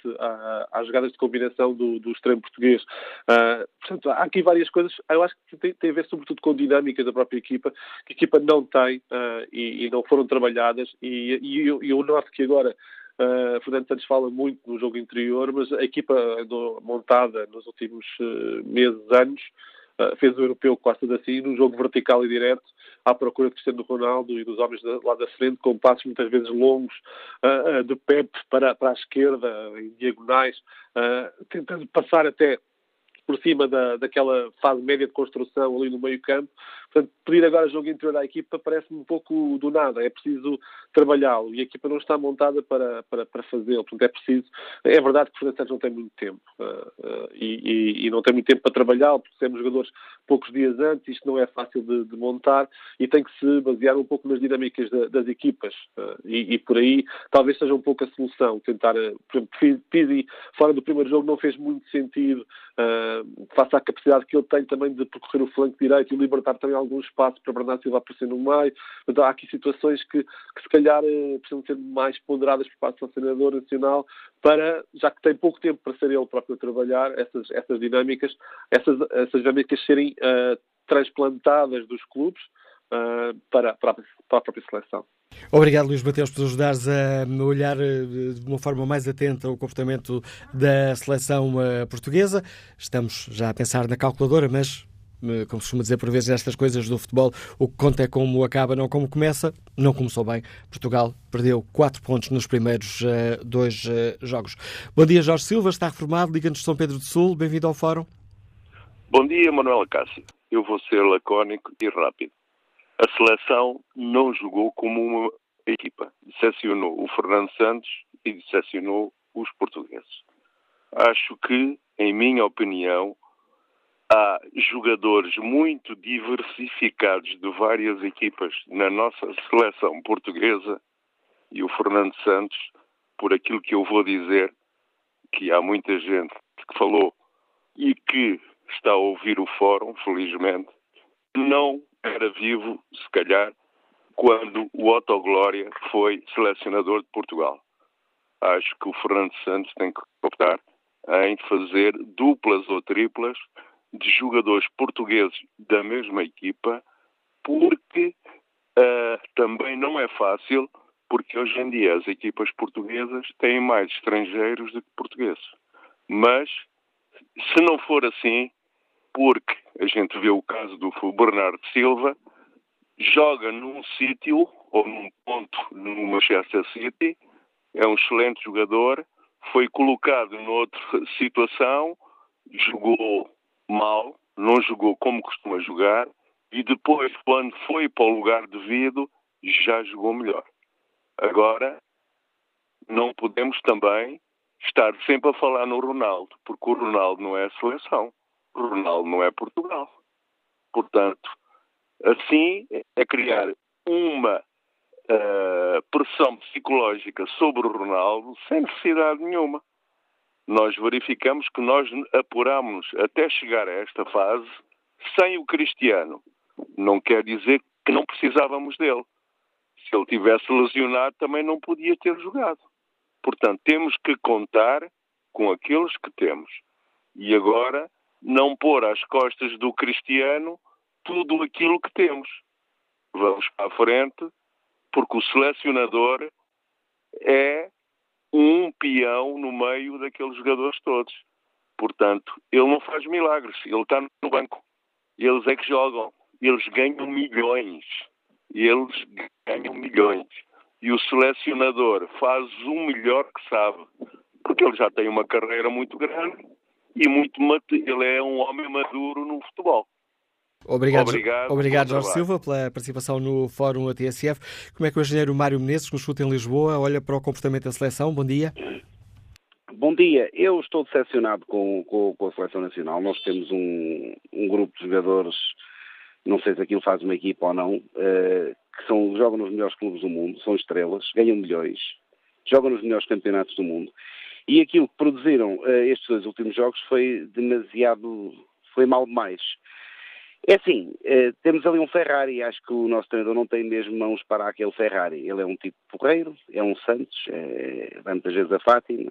às jogadas de combinação do, do extremo português. Uh, portanto, há aqui várias coisas, eu acho que tem, tem, a ver sobretudo com dinâmicas da própria equipa, que a equipa não tem uh, e, e, não foram trabalhadas, e, e eu, eu noto que agora Uh, Fernando Santos fala muito no jogo interior, mas a equipa do, montada nos últimos uh, meses, anos, uh, fez o europeu quase assim, num jogo vertical e direto, à procura de Cristiano Ronaldo e dos homens lá da frente, com passos muitas vezes longos, de Pep para, para a esquerda, em diagonais, tentando passar até por cima da, daquela fase média de construção ali no meio campo. Portanto, pedir agora jogo interior à equipa parece-me um pouco do nada. É preciso trabalhá-lo e a equipa não está montada para, para, para fazê-lo. Portanto, é preciso. É verdade que o Fernando Santos não tem muito tempo uh, uh, e, e, e, não tem muito tempo para trabalhá-lo, porque temos jogadores poucos dias antes, isto não é fácil de, de, montar e tem que se basear um pouco nas dinâmicas da, das equipas. Uh, e, e, por aí talvez seja um pouco a solução. Tentar, por exemplo, Pizzi fora do primeiro jogo não fez muito sentido face à capacidade que ele tem também de percorrer o flanco direito e libertar também algum espaço para Bernardo Silva aparecer no meio. Então, há aqui situações que, que se calhar eh, precisam ser mais ponderadas por parte do treinador nacional para, já que tem pouco tempo para ser ele próprio a trabalhar, essas, essas dinâmicas, essas, essas dinâmicas serem uh, transplantadas dos clubes uh, para, para, para a própria seleção. Obrigado, Luís Mateus, por ajudares a olhar de uma forma mais atenta o comportamento da seleção portuguesa. Estamos já a pensar na calculadora, mas como se costuma dizer por vezes estas coisas do futebol, o que conta é como acaba, não como começa. Não começou bem. Portugal perdeu 4 pontos nos primeiros uh, dois uh, jogos. Bom dia, Jorge Silva, está reformado, Liga-nos São Pedro do Sul. Bem-vindo ao Fórum. Bom dia, Manuela Cássio. Eu vou ser lacónico e rápido a seleção não jogou como uma equipa. Decepcionou o Fernando Santos e decepcionou os portugueses. Acho que, em minha opinião, há jogadores muito diversificados de várias equipas na nossa seleção portuguesa e o Fernando Santos, por aquilo que eu vou dizer, que há muita gente que falou e que está a ouvir o fórum, felizmente, não era vivo, se calhar, quando o Otto Glória foi selecionador de Portugal. Acho que o Fernando Santos tem que optar em fazer duplas ou triplas de jogadores portugueses da mesma equipa, porque uh, também não é fácil, porque hoje em dia as equipas portuguesas têm mais estrangeiros do que portugueses. Mas, se não for assim, porque a gente vê o caso do Bernardo Silva, joga num sítio ou num ponto no Manchester City, é um excelente jogador, foi colocado noutra situação, jogou mal, não jogou como costuma jogar, e depois, quando foi para o lugar devido, já jogou melhor. Agora, não podemos também estar sempre a falar no Ronaldo, porque o Ronaldo não é a seleção. Ronaldo não é Portugal. Portanto, assim é criar uma uh, pressão psicológica sobre o Ronaldo sem necessidade nenhuma. Nós verificamos que nós apuramos até chegar a esta fase sem o Cristiano. Não quer dizer que não precisávamos dele. Se ele tivesse lesionado, também não podia ter jogado. Portanto, temos que contar com aqueles que temos. E agora, não pôr às costas do Cristiano tudo aquilo que temos. Vamos para a frente, porque o selecionador é um peão no meio daqueles jogadores todos. Portanto, ele não faz milagres, ele está no banco. Eles é que jogam. Eles ganham milhões. Eles ganham milhões. E o selecionador faz o melhor que sabe. Porque ele já tem uma carreira muito grande e muito ele é um homem maduro no futebol. Obrigado, obrigado, obrigado Jorge Silva, pela participação no Fórum ATSF. Como é que o engenheiro Mário Menezes, que nos escuta em Lisboa, olha para o comportamento da seleção? Bom dia. Bom dia. Eu estou decepcionado com, com, com a Seleção Nacional. Nós temos um, um, grupo de jogadores, não sei se aquilo faz uma equipa ou não, uh, que são, jogam nos melhores clubes do mundo, são estrelas, ganham milhões, jogam nos melhores campeonatos do mundo. E aquilo que produziram uh, estes dois últimos jogos foi demasiado, foi mal demais. É assim, uh, temos ali um Ferrari, acho que o nosso treinador não tem mesmo mãos para aquele Ferrari. Ele é um tipo porreiro, é um Santos, é, vai muitas vezes a Fátima,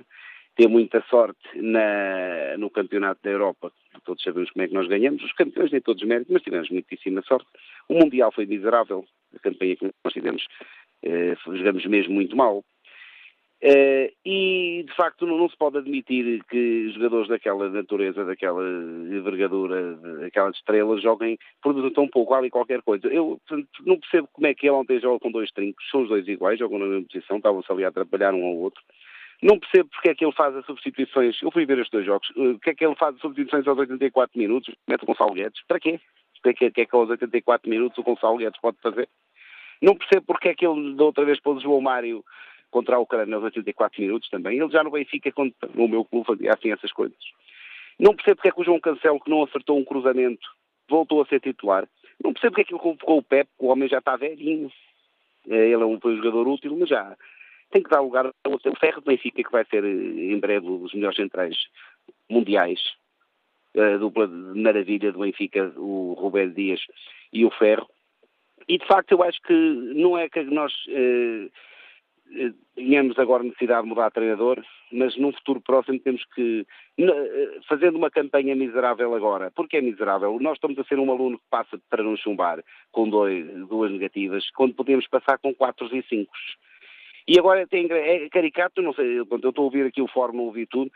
ter muita sorte na, no campeonato da Europa. Todos sabemos como é que nós ganhamos. Os campeões nem todos méritos, mas tivemos muitíssima sorte. O Mundial foi miserável. A campanha que nós tivemos, eh, jogamos mesmo muito mal. Eh, e, de facto, não, não, se pode admitir que jogadores daquela natureza, daquela envergadura, daquelas estrelas, joguem, produzam tão pouco ali qualquer coisa. Eu portanto, não percebo como é que ele ontem joga com dois trincos. São os dois iguais, jogam na mesma posição, estavam-se ali a atrapalhar um ao outro. Não percebo porque é que ele faz as substituições. Eu fui ver estes dois jogos. O que é que ele faz as substituições aos 84 minutos? Mete o Gonçalo Guedes. Para quê? O que é que, é que aos 84 minutos o Gonçalo Guedes pode fazer? Não percebo porque é que ele da outra vez pôs o João Mário contra a Ucrânia aos 84 minutos também. Ele já no Benfica, no meu clube, fazia assim essas coisas. Não percebo porque é que o João Cancelo, que não acertou um cruzamento, voltou a ser titular. Não percebo porque é que ele convocou o Pep, o homem já está velhinho. É, ele é um, um jogador útil, mas já tem que dar lugar ao Ferro de Benfica, que vai ser eh, em breve os melhores centrais mundiais. A dupla de maravilha do Benfica, o Roberto Dias e o Ferro. E de facto eu acho que não é que nós eh, eh tenhamos agora necessidade de mudar de treinador, mas num futuro próximo temos que, eh, fazendo uma campanha miserável agora, porque é miserável, nós estamos a ser um aluno que passa para não chumbar com dois, duas negativas, quando podemos passar com quatro e cinco. E agora tem, é caricato, não sei, eu estou a ouvir aqui o fórum, ouvi tudo,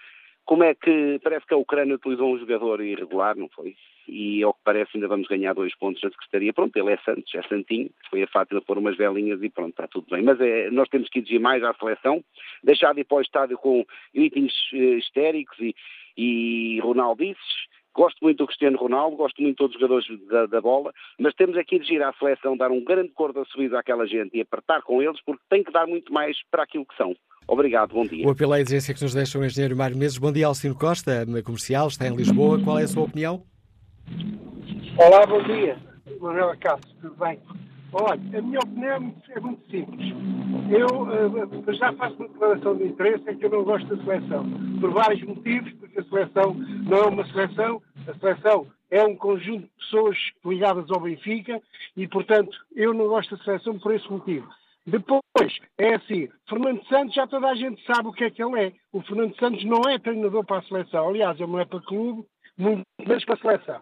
como é que parece que a Ucrânia utilizou um jogador irregular, não foi? E ao que parece ainda vamos ganhar dois pontos na Secretaria. Pronto, ele é Santos, é Santinho, foi a Fátima pôr umas velinhas e pronto, está tudo bem. Mas é, nós temos que exigir mais à seleção, deixar de ir para o estádio com mítings eh, histéricos e, e Ronaldices, Gosto muito do Cristiano Ronaldo, gosto muito de todos os jogadores da, da bola, mas temos aqui de girar a seleção, dar um grande cor da subida àquela gente e apertar com eles, porque tem que dar muito mais para aquilo que são. Obrigado, bom dia. O apelo à exigência que nos deixa o engenheiro Mário Meses. Bom dia, Alcino Costa, comercial, está em Lisboa. Qual é a sua opinião? Olá, bom dia. Manuela Castro, tudo bem? Olha, a minha opinião é muito, é simples. Eu uh, já faço uma declaração de interesse, é que eu não gosto da seleção. Por vários motivos, porque a seleção não é uma seleção, a seleção é um conjunto de pessoas ligadas ao Benfica e, portanto, eu não gosto da seleção por esse motivo. Depois, é assim, Fernando Santos já toda a gente sabe o que é que ele é. O Fernando Santos não é treinador para a seleção. Aliás, ele não é para clube, muito menos para a seleção.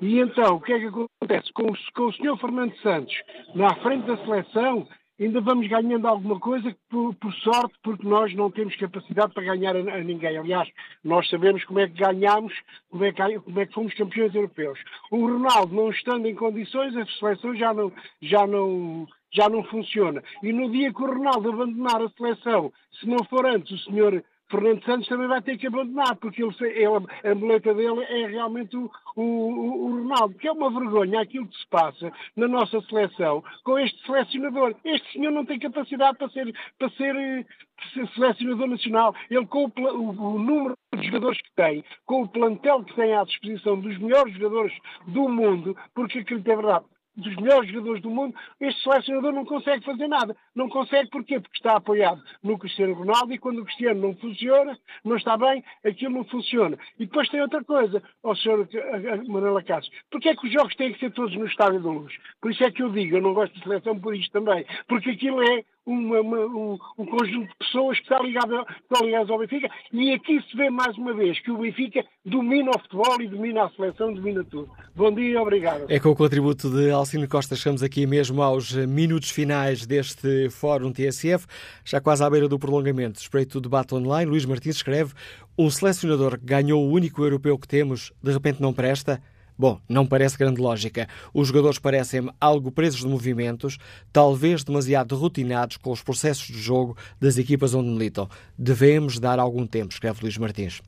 E então, o que é que acontece? Com, com o senhor Fernando Santos na frente da seleção, ainda vamos ganhando alguma coisa por, por, sorte, porque nós não temos capacidade para ganhar a, a, ninguém. Aliás, nós sabemos como é que ganhamos, como é que, como é que fomos campeões europeus. O Ronaldo, não estando em condições, a seleção já não, já não, já não funciona. E no dia que o Ronaldo abandonar a seleção, se não for antes o senhor Fernando Santos também vai ter que abandonar, porque ele, ele, a boleta dele é realmente o, o, o, Ronaldo, que é uma vergonha aquilo que se passa na nossa seleção com este selecionador. Este senhor não tem capacidade para ser, para ser, ser selecionador nacional. Ele, com o, o, número de jogadores que tem, com o plantel que tem à disposição dos melhores jogadores do mundo, porque aquilo é verdade dos melhores jogadores do mundo, este selecionador não consegue fazer nada. Não consegue porquê? Porque está apoiado no Cristiano Ronaldo e quando o Cristiano não funciona, não está bem, aquilo não funciona. E depois tem outra coisa, ao senhor Manuela Cássio, porque é que os jogos têm que ser todos no Estádio da Luz? Por isso é que eu digo, eu não gosto de seleção por isto também, porque aquilo é uma, uma, um, um, conjunto de pessoas que está ligado, estão ligadas ao Benfica e aqui se vê mais uma vez que o Benfica domina o futebol e domina a seleção, domina tudo. Bom dia e obrigado. É com o contributo de Alcino Costa chegamos aqui mesmo aos minutos finais deste Fórum TSF, já quase à beira do prolongamento. Espreito o debate online, Luís Martins escreve um selecionador ganhou o único europeu que temos, de repente não presta? Bom, não parece grande lógica. Os jogadores parecem algo presos de movimentos, talvez demasiado rotinados com os processos de jogo das equipas onde militam. Devemos dar algum tempo, escreve Luís Martins.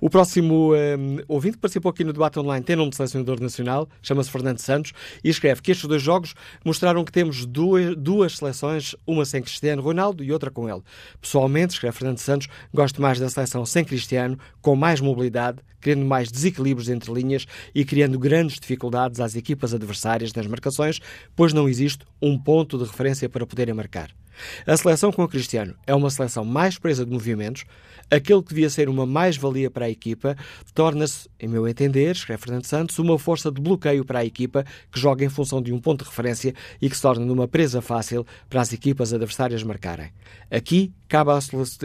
O próximo um, ouvinte que participou aqui no debate online tem nome de selecionador nacional, chama-se Fernando Santos, e escreve que estes dois jogos mostraram que temos duas, duas seleções, uma sem Cristiano Ronaldo e outra com ele. Pessoalmente, escreve Fernando Santos, gosto mais da seleção sem Cristiano, com mais mobilidade, criando mais desequilíbrios entre linhas e criando grandes dificuldades às equipas adversárias nas marcações, pois não existe um ponto de referência para poderem marcar. A seleção com o Cristiano é uma seleção mais presa de movimentos, aquele que devia ser uma mais-valia para a equipa, torna-se, em meu entender, escreve Fernando Santos, uma força de bloqueio para a equipa que joga em função de um ponto de referência e que se torna numa presa fácil para as equipas adversárias marcarem. Aqui cabe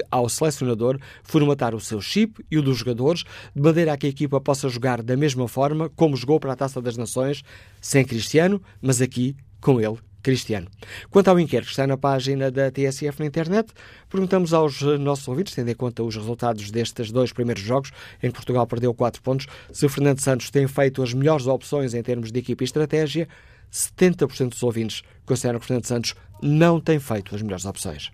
ao selecionador formatar o seu chip e o dos jogadores, de maneira a que a equipa possa jogar da mesma forma como jogou para a Taça das Nações, sem Cristiano, mas aqui com ele Cristiano. Quanto ao inquérito que está na página da TSF na internet, perguntamos aos nossos ouvintes, tendo em conta os resultados destes dois primeiros jogos, em que Portugal perdeu 4 pontos, se Fernando Santos tem feito as melhores opções em termos de equipa e estratégia. 70% dos ouvintes consideram que Fernando Santos não tem feito as melhores opções.